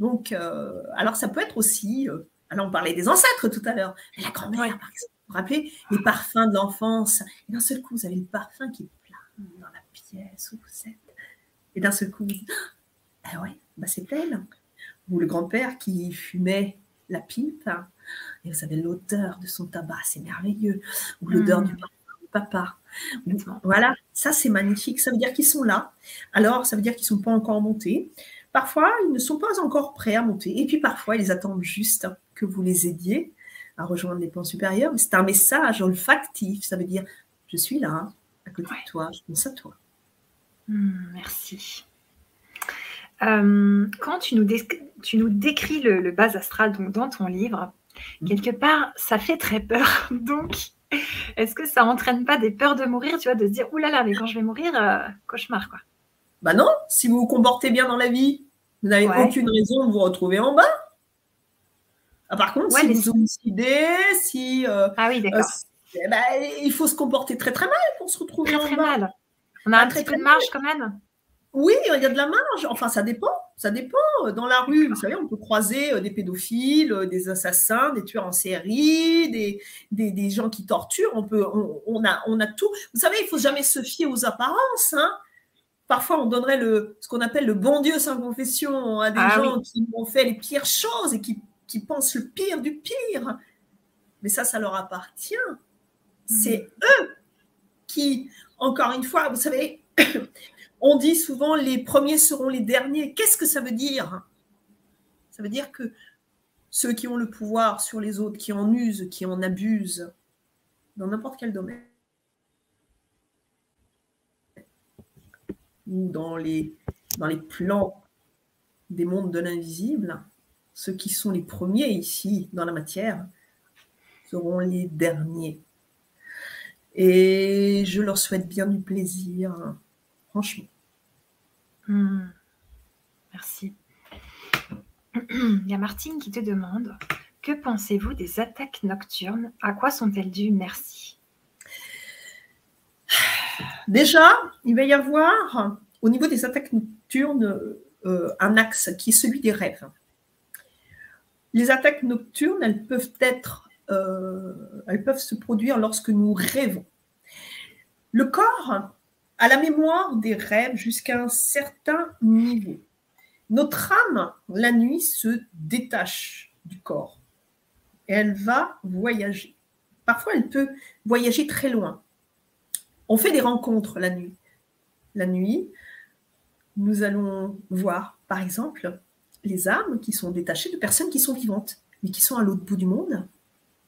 Donc, alors ça peut être aussi, alors on parlait des ancêtres tout à l'heure, la grand-mère par exemple, vous vous rappelez, les parfums de l'enfance, et d'un seul coup vous avez le parfum qui plane dans la pièce où vous êtes, et d'un seul coup vous dites, ah ouais, bah c'est elle. Ou le grand-père qui fumait la pipe, et vous avez l'odeur de son tabac, c'est merveilleux. Ou l'odeur hmm. du papa. Voilà, ça c'est magnifique. Ça veut dire qu'ils sont là. Alors, ça veut dire qu'ils ne sont pas encore montés. Parfois, ils ne sont pas encore prêts à monter. Et puis parfois, ils attendent juste que vous les aidiez à rejoindre les plans supérieurs. C'est un message olfactif. Ça veut dire, je suis là, à côté de toi, je pense à toi. Hmm, merci. Euh, quand tu nous, tu nous décris le, le, bas astral donc dans ton livre, Mm. Quelque part, ça fait très peur. Donc, est-ce que ça entraîne pas des peurs de mourir, tu vois, de se dire, oulala, là là, mais quand je vais mourir, euh, cauchemar, quoi. Bah non, si vous vous comportez bien dans la vie, vous n'avez aucune raison de vous retrouver en bas. Ah, par contre, si vous homicidez, si... Euh, ah oui, d'accord. Euh, eh ben, il faut se comporter très très mal pour se retrouver en très bas. Mal. On a un petit peu de marge quand même. Oui, il y a de la marge. Enfin, ça dépend. Ça dépend. Dans la rue, vous savez, on peut croiser euh, des pédophiles, euh, des assassins, des tueurs en série, des, des, gens qui torturent. On, peut, on, a, on a tout. Vous savez, il faut jamais se fier aux apparences. Hein. Parfois, on donnerait le, ce qu'on appelle le bon Dieu sans confession à des ah gens qui ont fait les pires choses et qui, qui pensent le pire du pire. Mais ça, ça leur appartient. C'est eux qui, encore une fois, vous savez, on dit souvent les premiers seront les derniers. Qu'est-ce que ça veut dire? Ça veut dire que ceux qui ont le pouvoir sur les autres, qui en usent, qui en abusent, dans n'importe quel domaine, ou dans les, plans des mondes de l'invisible, ceux qui sont les premiers ici dans la matière seront les derniers. Et je leur souhaite bien du plaisir, franchement. Hmm. Merci. Il y a Martine qui te demande Que pensez-vous des attaques nocturnes? À quoi sont-elles dues? Merci. Déjà, il va y avoir au niveau des attaques nocturnes euh, un axe qui est celui des rêves. Les attaques nocturnes, elles peuvent être, euh, elles peuvent se produire lorsque nous rêvons. Le corps a la mémoire des rêves jusqu'à un certain niveau. Notre âme, la nuit, se détache du corps. elle va voyager. Parfois, elle peut voyager très loin. On fait des rencontres la nuit. La nuit, nous allons voir, par exemple, les âmes qui sont détachées de personnes qui sont vivantes, mais qui sont à l'autre bout du monde,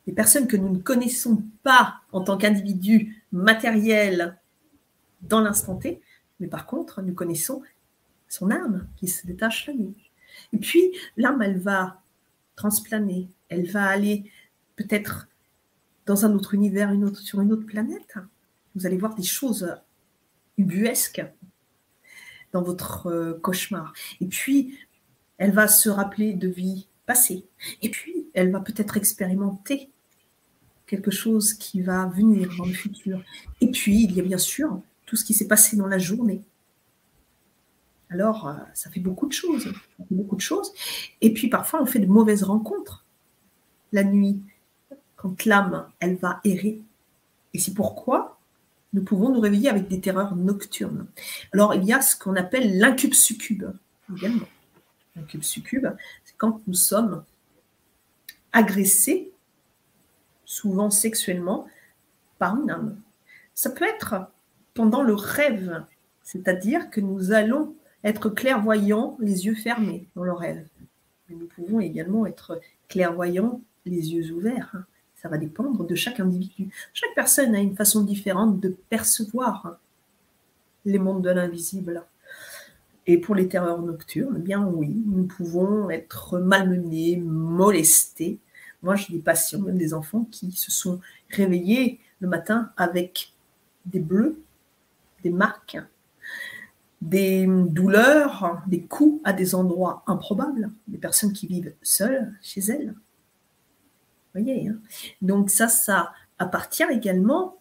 des personnes que nous ne connaissons pas en tant qu'individus matériels dans l'instant T, mais par contre, nous connaissons son âme qui se détache la nuit. Et puis, l'âme, elle va transplaner, elle va aller peut-être dans un autre univers, sur une autre planète. Vous allez voir des choses ubuesques dans votre euh, cauchemar. Et puis, elle va se rappeler de vie passée. Et puis, elle va peut-être expérimenter quelque chose qui va venir dans le futur. Et puis, il y a bien sûr tout ce qui s'est passé dans la journée. Alors, euh, ça fait beaucoup de choses. beaucoup de choses. Et puis, parfois, on fait de mauvaises rencontres la nuit, quand l'âme, elle va errer. Et c'est pourquoi nous pouvons nous réveiller avec des terreurs nocturnes. Alors, il y a ce qu'on appelle l'incube succube également un cube succube, c'est quand nous sommes agressés, souvent sexuellement, par une âme. Ça peut être pendant le rêve, c'est-à-dire que nous allons être clairvoyants les yeux fermés dans le rêve. Mais nous pouvons également être clairvoyants les yeux ouverts. Ça va dépendre de chaque individu. Chaque personne a une façon différente de percevoir les mondes de l'invisible. Et pour les terreurs nocturnes, eh bien oui, nous pouvons être malmenés, molestés. Moi, j'ai des patients, même des enfants, qui se sont réveillés le matin avec des bleus, des marques, des douleurs, des coups à des endroits improbables, des personnes qui vivent seules chez elles. Vous voyez hein Donc ça, ça appartient également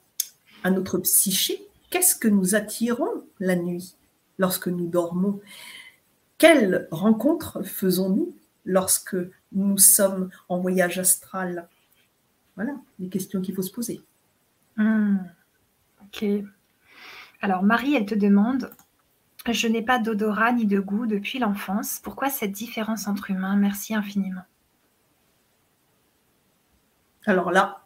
à notre psyché. Qu'est-ce que nous attirons la nuit lorsque nous dormons? Quelles rencontres faisons-nous lorsque nous sommes en voyage astral? Voilà les questions qu'il faut se poser. Hmm, ok. Alors Marie, elle te demande, je n'ai pas d'odorat ni de goût depuis l'enfance. Pourquoi cette différence entre humains? Merci infiniment. Alors là,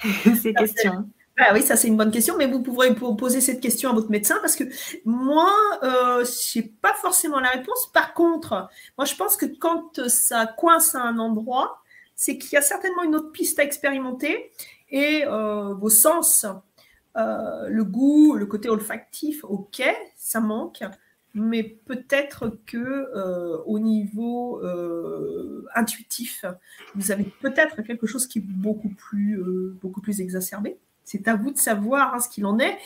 ces questions. Ah oui, ça c'est une bonne question, mais vous pourrez poser cette question à votre médecin parce que moi, euh, je n'ai pas forcément la réponse. Par contre, moi je pense que quand ça coince à un endroit, c'est qu'il y a certainement une autre piste à expérimenter et euh, vos sens, euh, le goût, le côté olfactif, ok, ça manque, mais peut-être que au niveau intuitif, vous avez peut-être quelque chose qui est beaucoup plus, beaucoup plus exacerbé. C'est à vous de savoir hein, ce qu'il en est.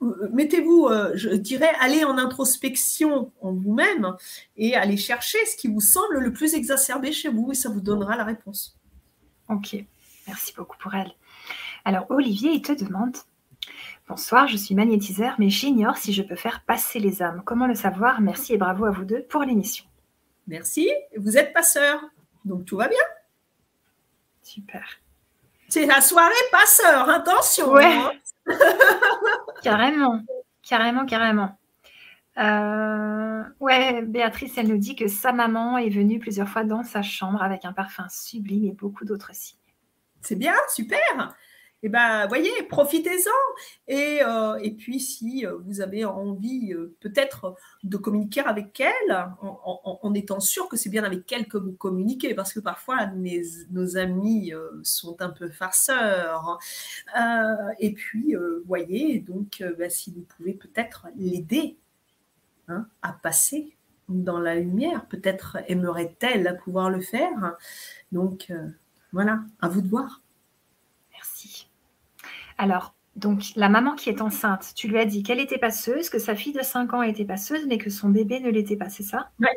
Euh, mettez-vous, euh, je dirais, allez en introspection en vous-même et allez chercher ce qui vous semble le plus exacerbé chez vous et ça vous donnera la réponse. Ok, merci beaucoup pour elle. Alors Olivier, il te demande Bonsoir, je suis magnétiseur, mais j'ignore si je peux faire passer les âmes. Comment le savoir? Merci et bravo à vous deux pour l'émission. Merci. Vous êtes passeur, donc tout va bien. Super. C'est la soirée passeur, attention. Ouais. Hein. carrément, carrément, carrément. Euh, ouais, Béatrice, elle nous dit que sa maman est venue plusieurs fois dans sa chambre avec un parfum sublime et beaucoup d'autres signes. C'est bien, super. Eh ben, voyez, profitez-en. Et, euh, puis, si euh, vous avez envie euh, peut-être de communiquer avec elle, en, étant sûr que c'est bien avec elle que vous communiquez, parce que parfois, nos amis sont un peu farceurs. et puis, voyez, donc, ben, si vous pouvez peut-être l'aider hein, à passer dans la lumière, peut-être aimerait-elle pouvoir le faire. Donc, voilà, à vous de voir. Alors, donc, la maman qui est enceinte, tu lui as dit qu'elle était passeuse, que sa fille de 5 ans était passeuse, mais que son bébé ne l'était pas, c'est ça? Oui.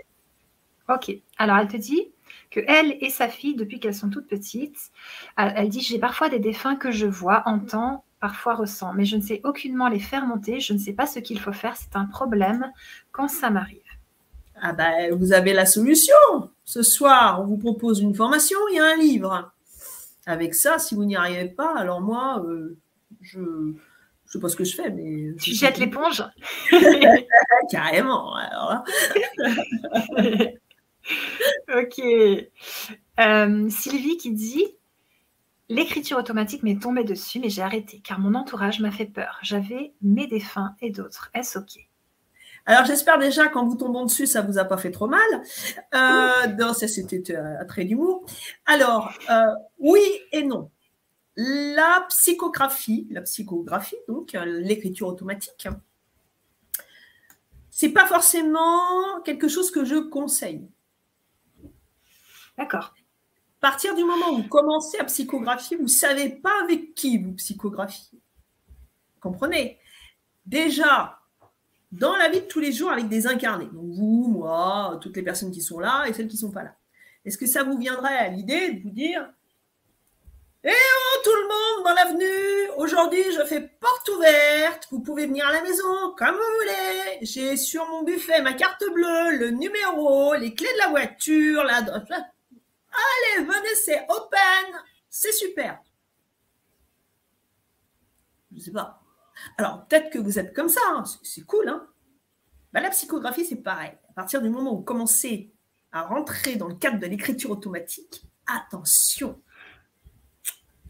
Ok. Alors, elle te dit que elle et sa fille, depuis qu'elles sont toutes petites, euh, elle dit J'ai parfois des défunts que je vois, entends, parfois ressens, mais je ne sais aucunement les faire monter, je ne sais pas ce qu'il faut faire, c'est un problème quand ça m'arrive. Ah ben, vous avez la solution. Ce soir, on vous propose une formation, il y a un livre. Avec ça, si vous n'y arrivez pas, alors moi, euh, je ne sais pas ce que je fais, mais. Tu jettes l'éponge Carrément. ok. Euh, Sylvie qui dit L'écriture automatique m'est tombée dessus, mais j'ai arrêté car mon entourage m'a fait peur. J'avais mes défunts et d'autres. Est-ce ok? Alors j'espère déjà qu'en vous tombant dessus, ça vous a pas fait trop mal. Euh, ça c'était euh, un trait d'humour. Alors euh, oui et non la psychographie, la psychographie, donc euh, l'écriture automatique, c'est pas forcément quelque chose que je conseille. D'accord. À partir du moment où vous commencez à psychographier, vous ne savez pas avec qui vous psychographiez. Comprenez? Déjà, dans la vie de tous les jours avec des incarnés, donc vous, moi, toutes les personnes qui sont là et celles qui ne sont pas là. Est-ce que ça vous viendrait à l'idée de vous dire eh oh tout le monde dans l'avenue, aujourd'hui je fais porte ouverte, vous pouvez venir à la maison comme vous voulez. J'ai sur mon buffet ma carte bleue, le numéro, les clés de la voiture, la... Allez, venez, c'est open, c'est super. Je sais pas. Alors peut-être que vous êtes comme ça, hein. c'est cool. Hein bah, la psychographie c'est pareil. À partir du moment où vous commencez à rentrer dans le cadre de l'écriture automatique, attention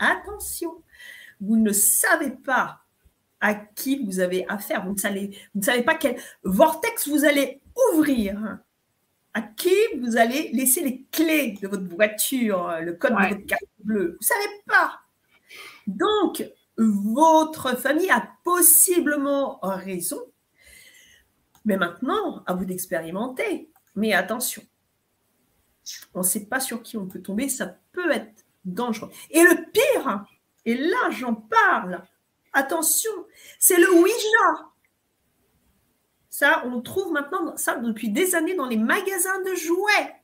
Attention, vous ne savez pas à qui vous avez affaire. Vous ne savez, vous ne savez pas quel vortex vous allez ouvrir, à qui vous allez laisser les clés de votre voiture, le code de votre carte bleue. Vous ne savez pas. Donc, votre famille a possiblement raison. Mais maintenant, à vous d'expérimenter. Mais attention, on ne sait pas sur qui on peut tomber. Ça peut être dangereux. Et le pire, et là j'en parle, attention, c'est le Ouija. Ça, on trouve maintenant ça depuis des années dans les magasins de jouets.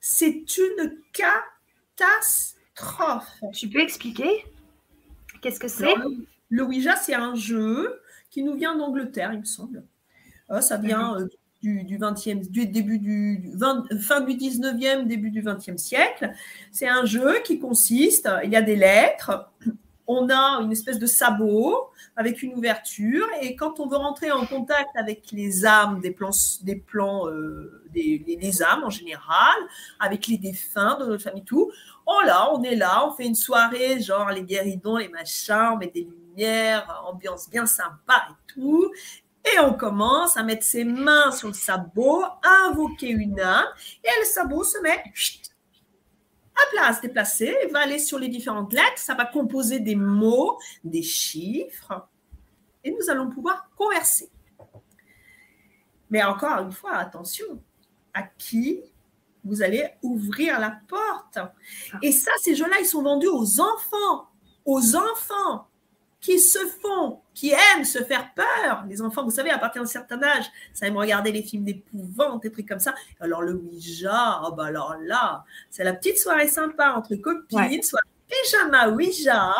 C'est une catastrophe. Tu peux expliquer Qu'est-ce que c'est? Le Ouija, c'est un jeu qui nous vient d'Angleterre, il me semble. Ah, ça vient euh, du, 20e, du début du, fin du 19e, début du 20e siècle. C'est un jeu qui consiste, il y a des lettres, on a une espèce de sabot avec une ouverture et quand on veut rentrer en contact avec les âmes des plans, des plans, euh, des, âmes en général, avec les défunts de notre famille, tout, oh là, on est là, on fait une soirée, genre les guéridons, les machins, on met des lumières, ambiance bien sympa et tout. Et on commence à mettre ses mains sur le sabot, à invoquer une âme, et le sabot se met à place déplacée, il va aller sur les différentes lettres, ça va composer des mots, des chiffres, et nous allons pouvoir converser. Mais encore une fois, attention, à qui vous allez ouvrir la porte. Et ça, ces jeux-là, ils sont vendus aux enfants, aux enfants qui se font, qui aiment se faire peur. Les enfants, vous savez, à partir d'un certain âge, ça aime regarder les films d'épouvante, des trucs comme ça. Alors le Ouija, oh bah alors là, c'est la petite soirée sympa entre copines, soit pyjama Ouija.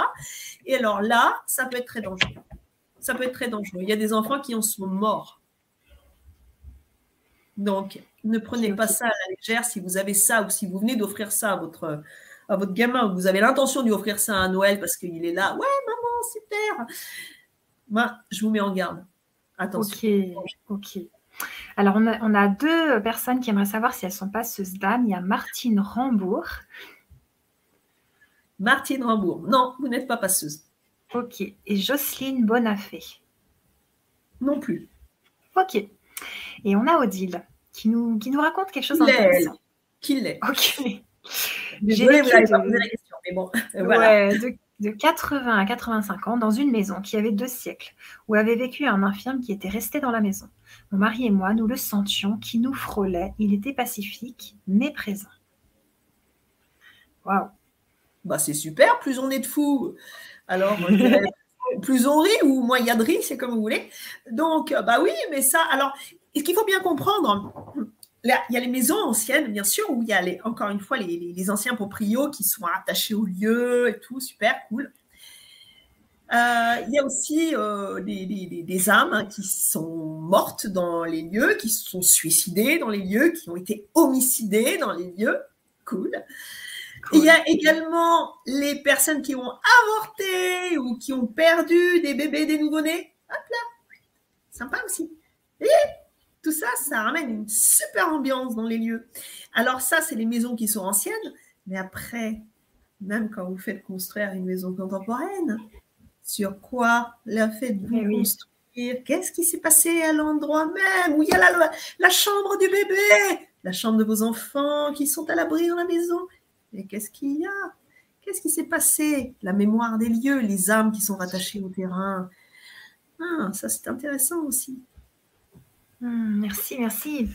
Et alors là, ça peut être très dangereux. Ça peut être très dangereux. Il y a des enfants qui en sont morts. Donc, ne prenez pas ça à la légère si vous avez ça ou si vous venez d'offrir ça à votre, à votre gamin, vous avez l'intention de lui offrir ça à Noël parce qu'il est là, ouais, maman, super. Moi, je vous mets en garde. Attention. Ok, ok. Alors, on a, on a, deux personnes qui aimeraient savoir si elles sont passeuses d'âme. Il y a Martine Rambourg. Martine Rambourg. Non, vous n'êtes pas passeuse. Ok. Et Jocelyne Bonafé. Non plus. Ok. Et on a Odile qui nous, qui nous raconte quelque chose d'intéressant. Qui l'est Ok. Ouais, de, de, 80 à 85 ans, dans une maison qui avait deux siècles, où avait vécu un infirme qui était resté dans la maison. Mon mari et moi, nous le sentions, qui nous frôlait. Il était pacifique, mais présent. Waouh. Bah, c'est super, plus on est de fous. Alors, plus on rit ou moins il y a de riz, c'est comme vous voulez. Donc, euh, bah oui, mais ça, alors, ce qu'il faut bien comprendre, il y a les maisons anciennes, bien sûr, où il y a les, encore une fois les, anciens proprios qui sont attachés au lieu et tout, super cool. Euh, il y a aussi euh, des, âmes hein, qui sont mortes dans les lieux, qui se sont suicidées dans les lieux, qui ont été homicidées dans les lieux. Cool. Il y a également les personnes qui ont avorté ou qui ont perdu des bébés, des nouveau-nés. Hop là, sympa aussi. Et tout ça, ça ramène une super ambiance dans les lieux. Alors ça, c'est les maisons qui sont anciennes, mais après, même quand vous faites construire une maison contemporaine, sur quoi la faites-vous eh construire? Qu'est-ce qui s'est passé à l'endroit même où il y a la, la chambre du bébé, la chambre de vos enfants qui sont à l'abri dans la maison? Et qu'est-ce qu'il y a? Qu'est-ce qui s'est passé? La mémoire des lieux, les âmes qui sont rattachées au terrain. Ah, ça c'est intéressant aussi. Hmm, merci, merci.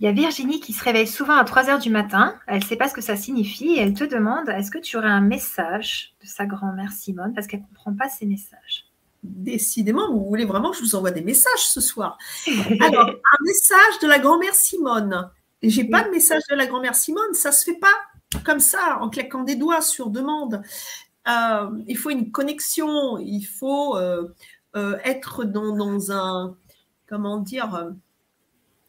Il y a Virginie qui se réveille souvent à 3 heures du matin. Elle ne sait pas ce que ça signifie et elle te demande est-ce que tu aurais un message de sa grand-mère Simone? Parce qu'elle ne comprend pas ces messages. Décidément, vous voulez vraiment que je vous envoie des messages ce soir. Alors, un message de la grand-mère Simone. J'ai pas de message de la grand-mère Simone, ça se fait pas comme ça, en claquant des doigts sur demande. Euh, il faut une connexion, il faut euh, euh, être dans, dans, un, comment dire,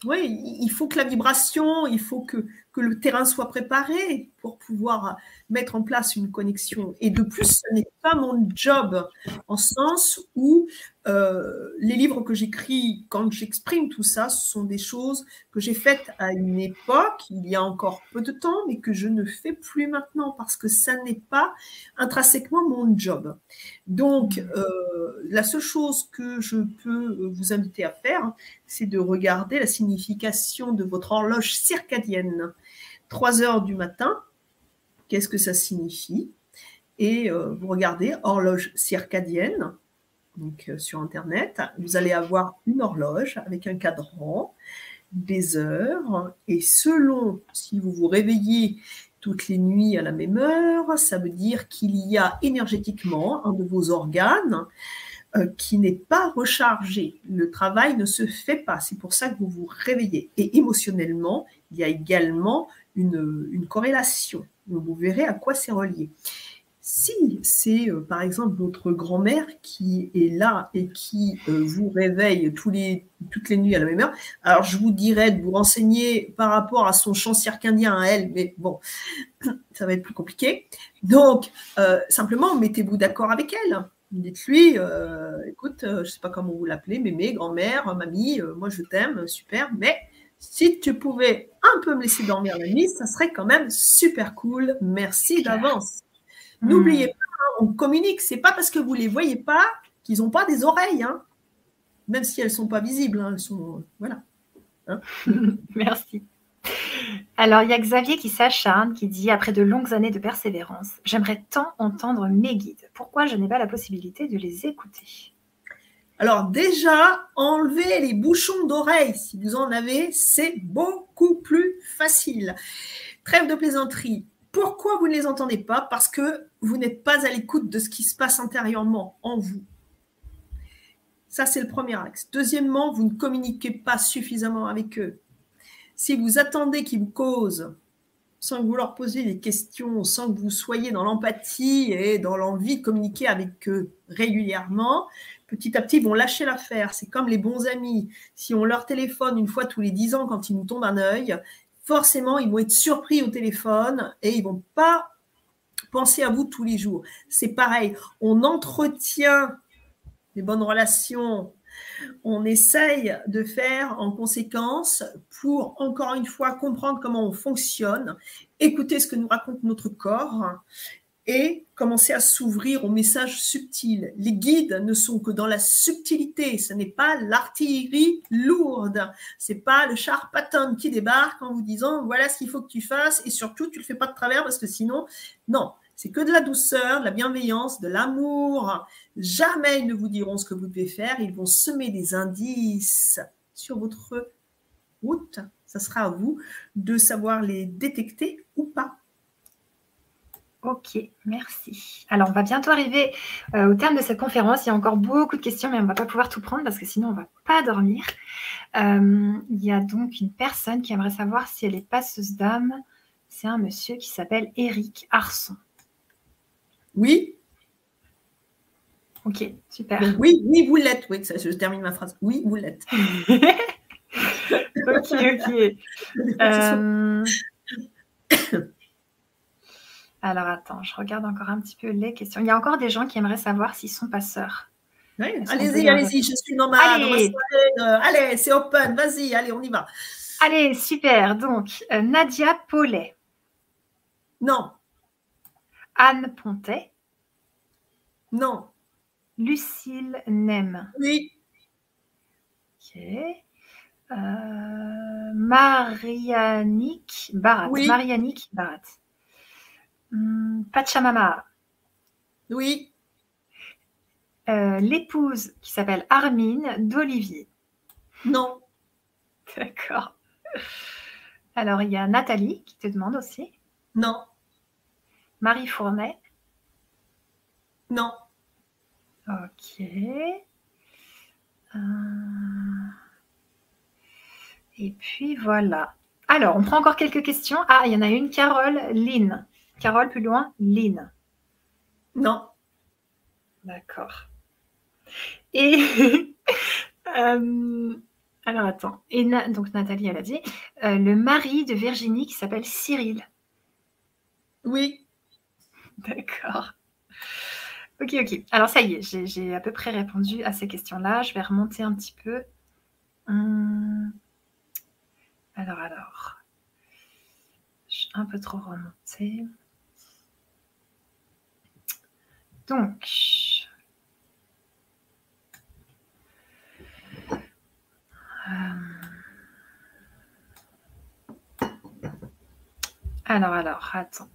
oui, il faut que la vibration, il faut que, que le terrain soit préparé pour pouvoir mettre en place une connexion. Et de plus, ce n'est pas mon job, en sens où euh, les livres que j'écris, quand j'exprime tout ça, ce sont des choses que j'ai faites à une époque, il y a encore peu de temps, mais que je ne fais plus maintenant parce que ça n'est pas intrinsèquement mon job. Donc, euh, la seule chose que je peux vous inviter à faire, c'est de regarder la signification de votre horloge circadienne. 3 heures du matin, qu'est-ce que ça signifie? Et euh, vous regardez horloge circadienne, donc euh, sur Internet, vous allez avoir une horloge avec un cadran, des heures, et selon si vous vous réveillez toutes les nuits à la même heure, ça veut dire qu'il y a énergétiquement un de vos organes euh, qui n'est pas rechargé. Le travail ne se fait pas. C'est pour ça que vous vous réveillez. Et émotionnellement, il y a également une, une corrélation. Vous verrez à quoi c'est relié. Si c'est euh, par exemple votre grand-mère qui est là et qui euh, vous réveille tous les, toutes les nuits à la même heure, alors je vous dirais de vous renseigner par rapport à son champ circadien à elle, mais bon, ça va être plus compliqué. Donc, euh, simplement, mettez-vous d'accord avec elle. Dites-lui, écoute, je ne sais pas comment vous l'appelez, mémé, grand-mère, mamie, moi je t'aime, super, mais si tu pouvais un peu me laisser dormir la nuit, ça serait quand même super cool. Merci d'avance. Hmm. N'oubliez pas, hein, on communique. C'est pas parce que vous les voyez pas qu'ils n'ont pas des oreilles, hein. même si elles sont pas visibles. Hein, elles sont voilà. Merci. Alors, il y a Xavier qui s'acharne, qui dit Après de longues années de persévérance, j'aimerais tant entendre mes guides. Pourquoi je n'ai pas la possibilité de les écouter? Alors, déjà, enlever les bouchons d'oreilles, si vous en avez, c'est beaucoup plus facile. Trêve de plaisanterie. Pourquoi vous ne les entendez pas Parce que vous n'êtes pas à l'écoute de ce qui se passe intérieurement en vous. Ça, c'est le premier axe. Deuxièmement, vous ne communiquez pas suffisamment avec eux. Si vous attendez qu'ils vous causent sans que vous leur posiez des questions, sans que vous soyez dans l'empathie et dans l'envie de communiquer avec eux régulièrement, petit à petit, ils vont lâcher l'affaire. C'est comme les bons amis. Si on leur téléphone une fois tous les dix ans quand ils nous tombent un œil, forcément, ils vont être surpris au téléphone et ils vont pas penser à vous tous les jours. C'est pareil, on entretient des bonnes relations, on essaye de faire en conséquence pour, encore une fois, comprendre comment on fonctionne, écouter ce que nous raconte notre corps et commencer à s'ouvrir aux messages subtils. Les guides ne sont que dans la subtilité, ce n'est pas l'artillerie lourde, c'est pas le char patton qui débarque en vous disant voilà ce qu'il faut que tu fasses et surtout tu le fais pas de travers parce que sinon non, c'est que de la douceur, de la bienveillance, de l'amour. Jamais ils ne vous diront ce que vous devez faire, ils vont semer des indices sur votre route. Ça sera à vous de savoir les détecter ou pas. Ok, merci. Alors, on va bientôt arriver euh, au terme de cette conférence. Il y a encore beaucoup de questions, mais on ne va pas pouvoir tout prendre parce que sinon, on ne va pas dormir. Euh, il y a donc une personne qui aimerait savoir si elle est passeuse d'âme. C'est un monsieur qui s'appelle Eric Arson. Oui. Ok, super. oui, oui, vous l'êtes. Oui, je termine ma phrase. Oui, vous l'êtes. ok, ok. Euh, alors attends, je regarde encore un petit peu les questions. Il y a encore des gens qui aimeraient savoir s'ils sont passeurs. allez-y, allez-y, je suis dans ma, allez. Euh, allez, c'est open, vas-y, allez, on y va. Allez, super. Donc, euh, Nadia Paulet. Non. Anne Pontet. Non. Lucille Nem. Oui. Ok. Euh, Marianique Barat. Oui. Marianique Barat. Hmm, Pachamama. Oui. Euh, l'épouse qui s'appelle Armine d'Olivier. Non. D'accord. Alors, il y a Nathalie qui te demande aussi. Non. Marie Fournet. Non. Ok. Euh, et puis voilà. Alors, on prend encore quelques questions. Ah, il y en a une, Carole Lynn. Carole, plus loin, Lynn. Non. D'accord. Et euh, alors attends. Et donc Nathalie, elle a dit euh, le mari de Virginie qui s'appelle Cyril. Oui. D'accord. Ok, ok. Alors ça y est, j'ai à peu près répondu à ces questions-là. Je vais remonter un petit peu. Hum. Alors, alors. Je suis un peu trop remontée. Donc, euh, alors, alors, attends.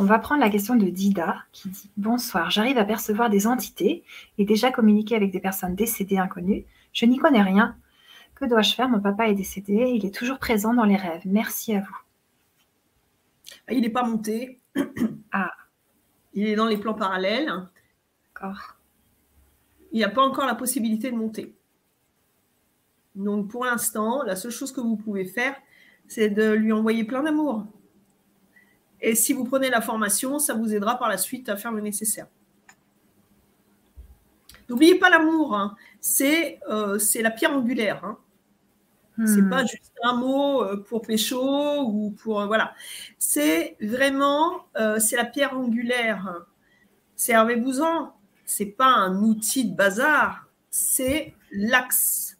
On va prendre la question de Dida qui dit Bonsoir, j'arrive à percevoir des entités et déjà communiquer avec des personnes décédées inconnues. Je n'y connais rien. Que dois-je faire? Mon papa est décédé. Il est toujours présent dans les rêves. Merci à vous. Il n'est pas monté. Ah. Il est dans les plans parallèles. D'accord. Il n'y a pas encore la possibilité de monter. Donc pour l'instant, la seule chose que vous pouvez faire, c'est de lui envoyer plein d'amour. Et si vous prenez la formation, ça vous aidera par la suite à faire le nécessaire. N'oubliez pas l'amour, hein. euh, c'est la pierre angulaire. Hein. C'est hmm. pas juste un mot euh, pour pécho ou pour euh, voilà. C'est vraiment c'est la pierre angulaire. Servez-vous-en. C'est pas un outil de bazar. C'est l'axe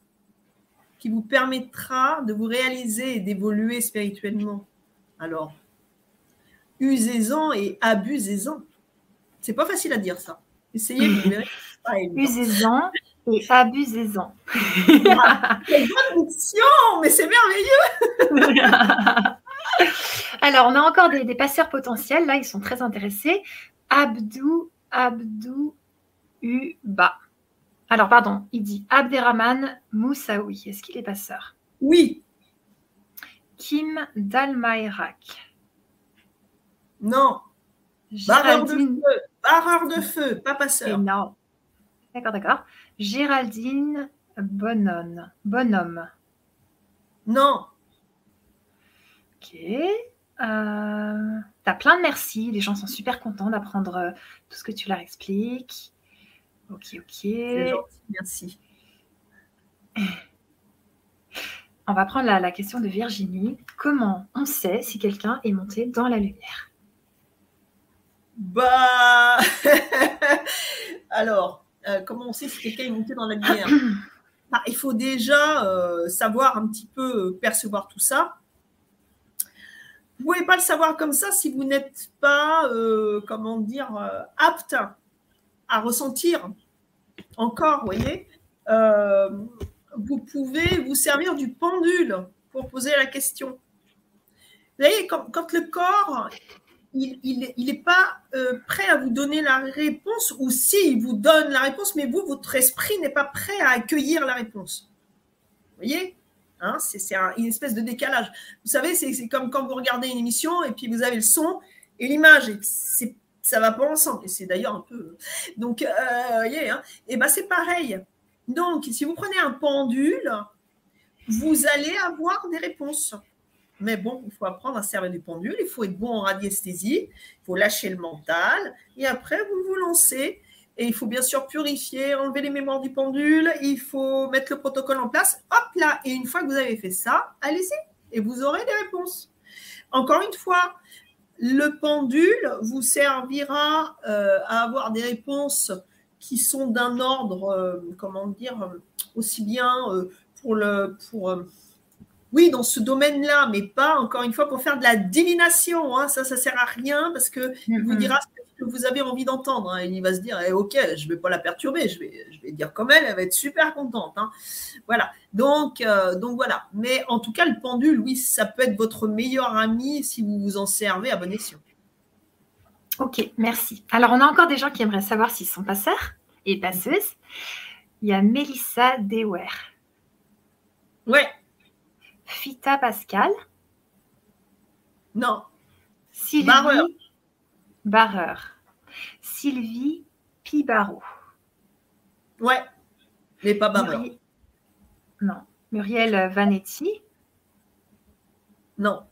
qui vous permettra de vous réaliser et d'évoluer spirituellement. Alors, usez-en et abusez-en. C'est pas facile à dire ça. Essayez, vous verrez. Usez-en et abusez-en. Quelle bonne mais c'est merveilleux. Alors, on a encore des, passeurs potentiels. Là, ils sont très intéressés. Abdou, Abdou, Uba. Alors, pardon, il dit Abderrahman Moussaoui. Est-ce qu'il est passeur? Oui. Kim Dalmaïrak. Non. Barreur de feu. Barreur de feu, pas passeur. Non. D'accord, d'accord. Géraldine Bonhomme. Bonhomme. Non. Ok. Euh, T'as plein de merci. Les gens sont super contents d'apprendre euh, tout ce que tu leur expliques. Ok, ok. Gentil, merci. On va prendre la, la question de Virginie. Comment on sait si quelqu'un est monté dans la lumière? Bah, alors, euh, comment on sait si quelqu'un est monté dans la lumière? Bah, Il faut déjà euh, savoir un petit peu euh, percevoir tout ça. vous pouvez pas le savoir comme ça si vous n'êtes pas, euh, comment dire, apte à ressentir encore, vous voyez? Vous pouvez vous servir du pendule pour poser la question. Vous voyez, quand, quand le corps, il n'est pas prêt à vous donner la réponse, ou si il vous donne la réponse, mais vous, votre esprit n'est pas prêt à accueillir la réponse. Vous voyez? Hein, c'est une espèce de décalage. Vous savez, c'est comme quand vous regardez une émission et puis vous avez le son et l'image. Et ça va pas ensemble. Et c'est d'ailleurs un peu. Donc, euh, voyez, hein, et ben c'est pareil. Donc, si vous prenez un pendule, vous allez avoir des réponses. Mais bon, il faut apprendre à servir du pendule, il faut être bon en radiesthésie, il faut lâcher le mental, et après, vous vous lancez et il faut bien sûr purifier, enlever les mémoires du pendule, il faut mettre le protocole en place. Hop là, et une fois que vous avez fait ça, allez-y et vous aurez des réponses. Encore une fois, le pendule vous servira euh, à avoir des réponses qui sont d'un ordre, euh, comment dire, aussi bien euh, pour le, pour, oui, dans ce domaine-là, mais pas encore une fois pour faire de la divination. Hein. Ça, ça sert à rien parce que vous dira que vous avez envie d'entendre. Hein. Il va se dire, eh, ok, je ne vais pas la perturber, je vais, je vais dire comme elle, elle va être super contente. Hein. Voilà. Donc, euh, donc voilà. Mais en tout cas, le pendule, oui, ça peut être votre meilleur ami si vous vous en servez à bon escient. Ok, merci. Alors, on a encore des gens qui aimeraient savoir s'ils sont passeurs et passeuses. Il y a Mélissa Dewer. Ouais. Fita Pascal. Non. Sylvie Barreur. Sylvie Pibaro. Ouais, mais pas Barreur. Non. Muriel Vanetti. Non.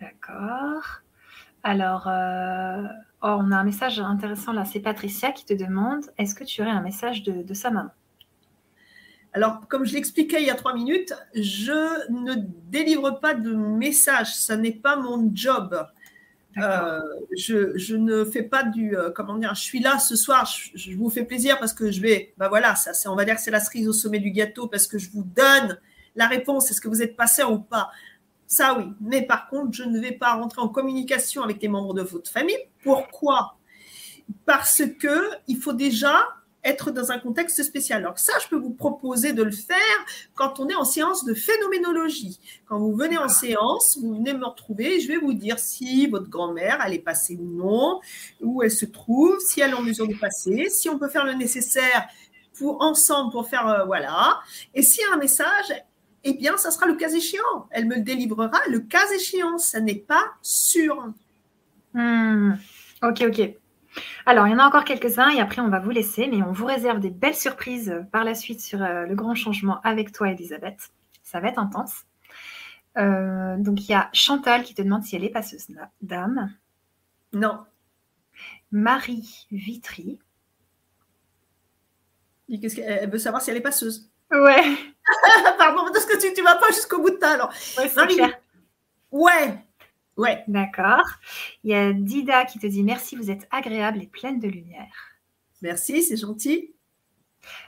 D'accord. Alors, euh, oh, on a un message intéressant là. C'est Patricia qui te demande est-ce que tu aurais un message de sa maman? Alors, comme je l'expliquais il y a trois minutes, je ne délivre pas de message. Ça n'est pas mon job. Euh, je, ne fais pas du euh, comment dire. Je suis là ce soir. Je, vous fais plaisir parce que je vais. Ben voilà, ça, c'est on va dire que c'est la cerise au sommet du gâteau parce que je vous donne la réponse. Est-ce que vous êtes passé ou pas? Ça oui. Mais par contre, je ne vais pas rentrer en communication avec les membres de votre famille. Pourquoi? Parce que il faut déjà être dans un contexte spécial. Alors ça, je peux vous proposer de le faire quand on est en séance de phénoménologie. Quand vous venez en séance, vous venez me retrouver, je vais vous dire si votre grand-mère, elle est passée ou non, où elle se trouve, si elle est en mesure de passer, si on peut faire le nécessaire pour ensemble pour faire euh, voilà. Et s'il y a un message, eh bien, ça sera le cas échéant. Elle me le délivrera le cas échéant. Ça n'est pas sûr. Hmm. Ok, ok. Alors, il y en a encore quelques-uns et après, on va vous laisser, mais on vous réserve des belles surprises par la suite sur euh, le grand changement avec toi, Elisabeth. Ça va être intense. Euh, donc, il y a Chantal qui te demande si elle est passeuse d'âme. Non. Marie Vitry. Qu'est-ce qu'elle veut savoir si elle est passeuse. Ouais. Pardon, parce que tu ne vas pas jusqu'au bout de ta alors. Ouais, Marie... ouais, Ouais. D'accord. Il y a Dida qui te dit merci, vous êtes agréable et pleine de lumière. Merci, c'est gentil.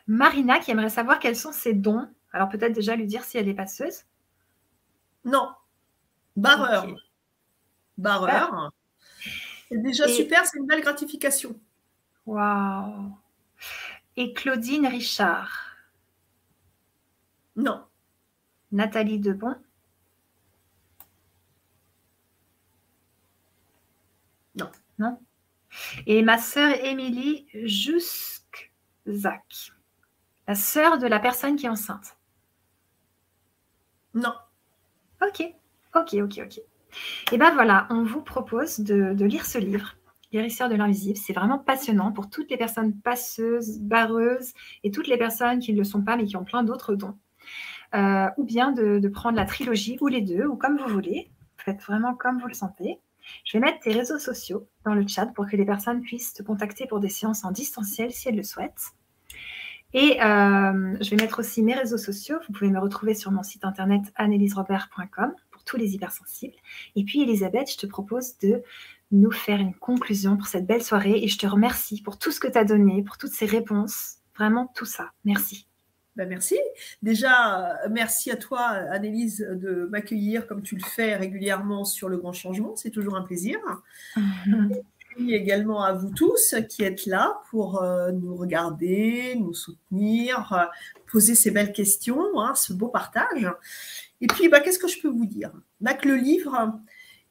Marina qui aimerait savoir quels sont ses dons. Alors peut-être déjà lui dire si elle est passeuse. Non. Barreur. Barreur. C'est déjà super, c'est une belle gratification. Waouh. Et Claudine Richard. Non. Nathalie Debon. Non? Et ma sœur Émilie Juskzak, la sœur de la personne qui est enceinte. Non. Ok, ok, ok, ok. Et ben voilà, on vous propose de, lire ce livre, Guérisseur de l'invisible. C'est vraiment passionnant pour toutes les personnes passeuses, barreuses et toutes les personnes qui ne le sont pas mais qui ont plein d'autres dons. Euh, ou bien de, de, prendre la trilogie ou les deux, ou comme vous voulez. Faites vraiment comme vous le sentez. Je vais mettre tes réseaux sociaux dans le chat pour que les personnes puissent te contacter pour des séances en distanciel si elles le souhaitent. Et euh, je vais mettre aussi mes réseaux sociaux. Vous pouvez me retrouver sur mon site internet anneliserobert.com pour tous les hypersensibles. Et puis, Elisabeth, je te propose de nous faire une conclusion pour cette belle soirée. Et je te remercie pour tout ce que tu as donné, pour toutes ces réponses. Vraiment tout ça. Merci. Ben merci. Déjà, merci à toi, Annelise, de m'accueillir comme tu le fais régulièrement sur le grand changement. C'est toujours un plaisir. Et également à vous tous qui êtes là pour euh, nous regarder, nous soutenir, euh, poser ces belles questions, hein, ce beau partage. Et puis, bah, qu'est-ce que je peux vous dire? Bah, Que le livre,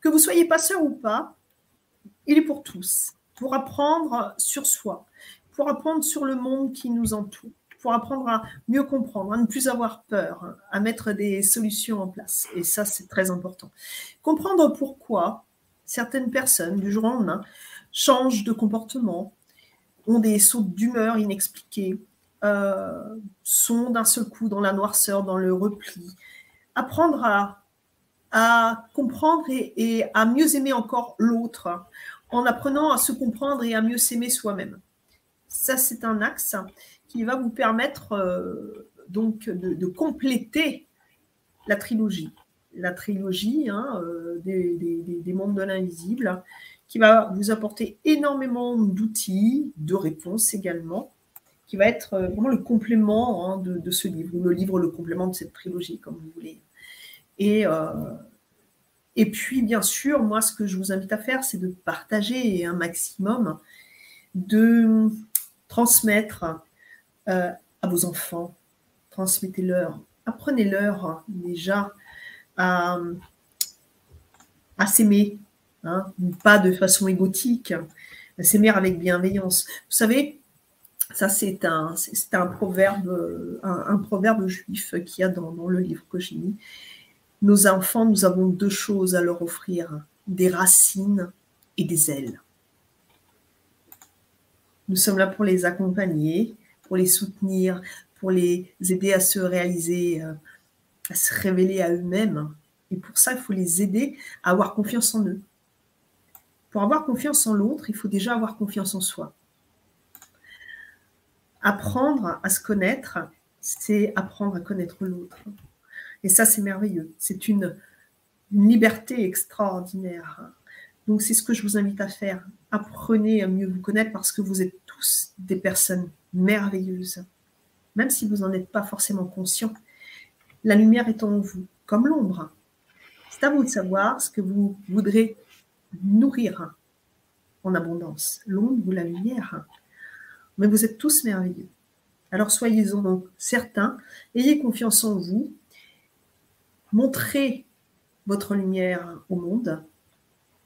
que vous soyez passeur ou pas, il est pour tous, pour apprendre sur soi, pour apprendre sur le monde qui nous entoure, pour apprendre à mieux comprendre, à ne plus avoir peur, à mettre des solutions en place. Et ça, c'est très important. Comprendre pourquoi certaines personnes, du jour au lendemain, changent de comportement, ont des sauts d'humeur inexpliqués, euh, sont d'un seul coup dans la noirceur, dans le repli. Apprendre à, à comprendre et, à mieux aimer encore l'autre en apprenant à se comprendre et à mieux s'aimer soi-même. Ça, c'est un axe qui va vous permettre euh, donc de, compléter la trilogie. La trilogie hein, euh, des, des, mondes de l'invisible, qui va vous apporter énormément d'outils, de réponses également, qui va être euh, vraiment le complément hein, de, ce livre, le livre, le complément de cette trilogie, comme vous voulez. Et, et puis, bien sûr, moi, ce que je vous invite à faire, c'est de partager un maximum, de transmettre euh, à vos enfants, transmettez-leur, apprenez-leur déjà à, à s'aimer, Hein, pas de façon égotique, s'aimer avec bienveillance. Vous savez, ça c'est un, un proverbe, un, proverbe juif qu'il y a dans, le livre Kojini. Nos enfants, nous avons deux choses à leur offrir, des racines et des ailes. Nous sommes là pour les accompagner, pour les soutenir, pour les aider à se réaliser, euh, à se révéler à eux-mêmes. Et pour ça, il faut les aider à avoir confiance en eux. Pour avoir confiance en l'autre, il faut déjà avoir confiance en soi. Apprendre à se connaître, c'est apprendre à connaître l'autre. Et ça, c'est merveilleux. C'est une, liberté extraordinaire. Donc, c'est ce que je vous invite à faire. Apprenez à mieux vous connaître parce que vous êtes tous des personnes merveilleuses. Même si vous n'en êtes pas forcément conscient, la lumière est en vous, comme l'ombre. C'est à vous de savoir ce que vous voudrez nourrir en abondance, l'ombre ou la lumière. Mais vous êtes tous merveilleux. Alors soyez-en certains, ayez confiance en vous, montrez votre lumière au monde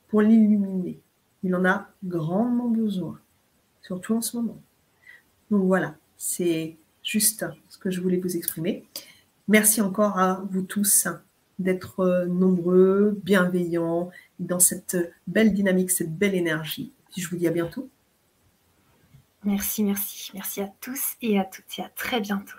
pour l'illuminer. Il en a grandement besoin, surtout en ce moment. Donc voilà, c'est juste ce que je voulais vous exprimer. Merci encore à vous tous d'être euh, nombreux, bienveillants, dans cette belle dynamique, cette belle énergie. je vous dis à bientôt. Merci, merci. Merci à tous et à toutes et à très bientôt.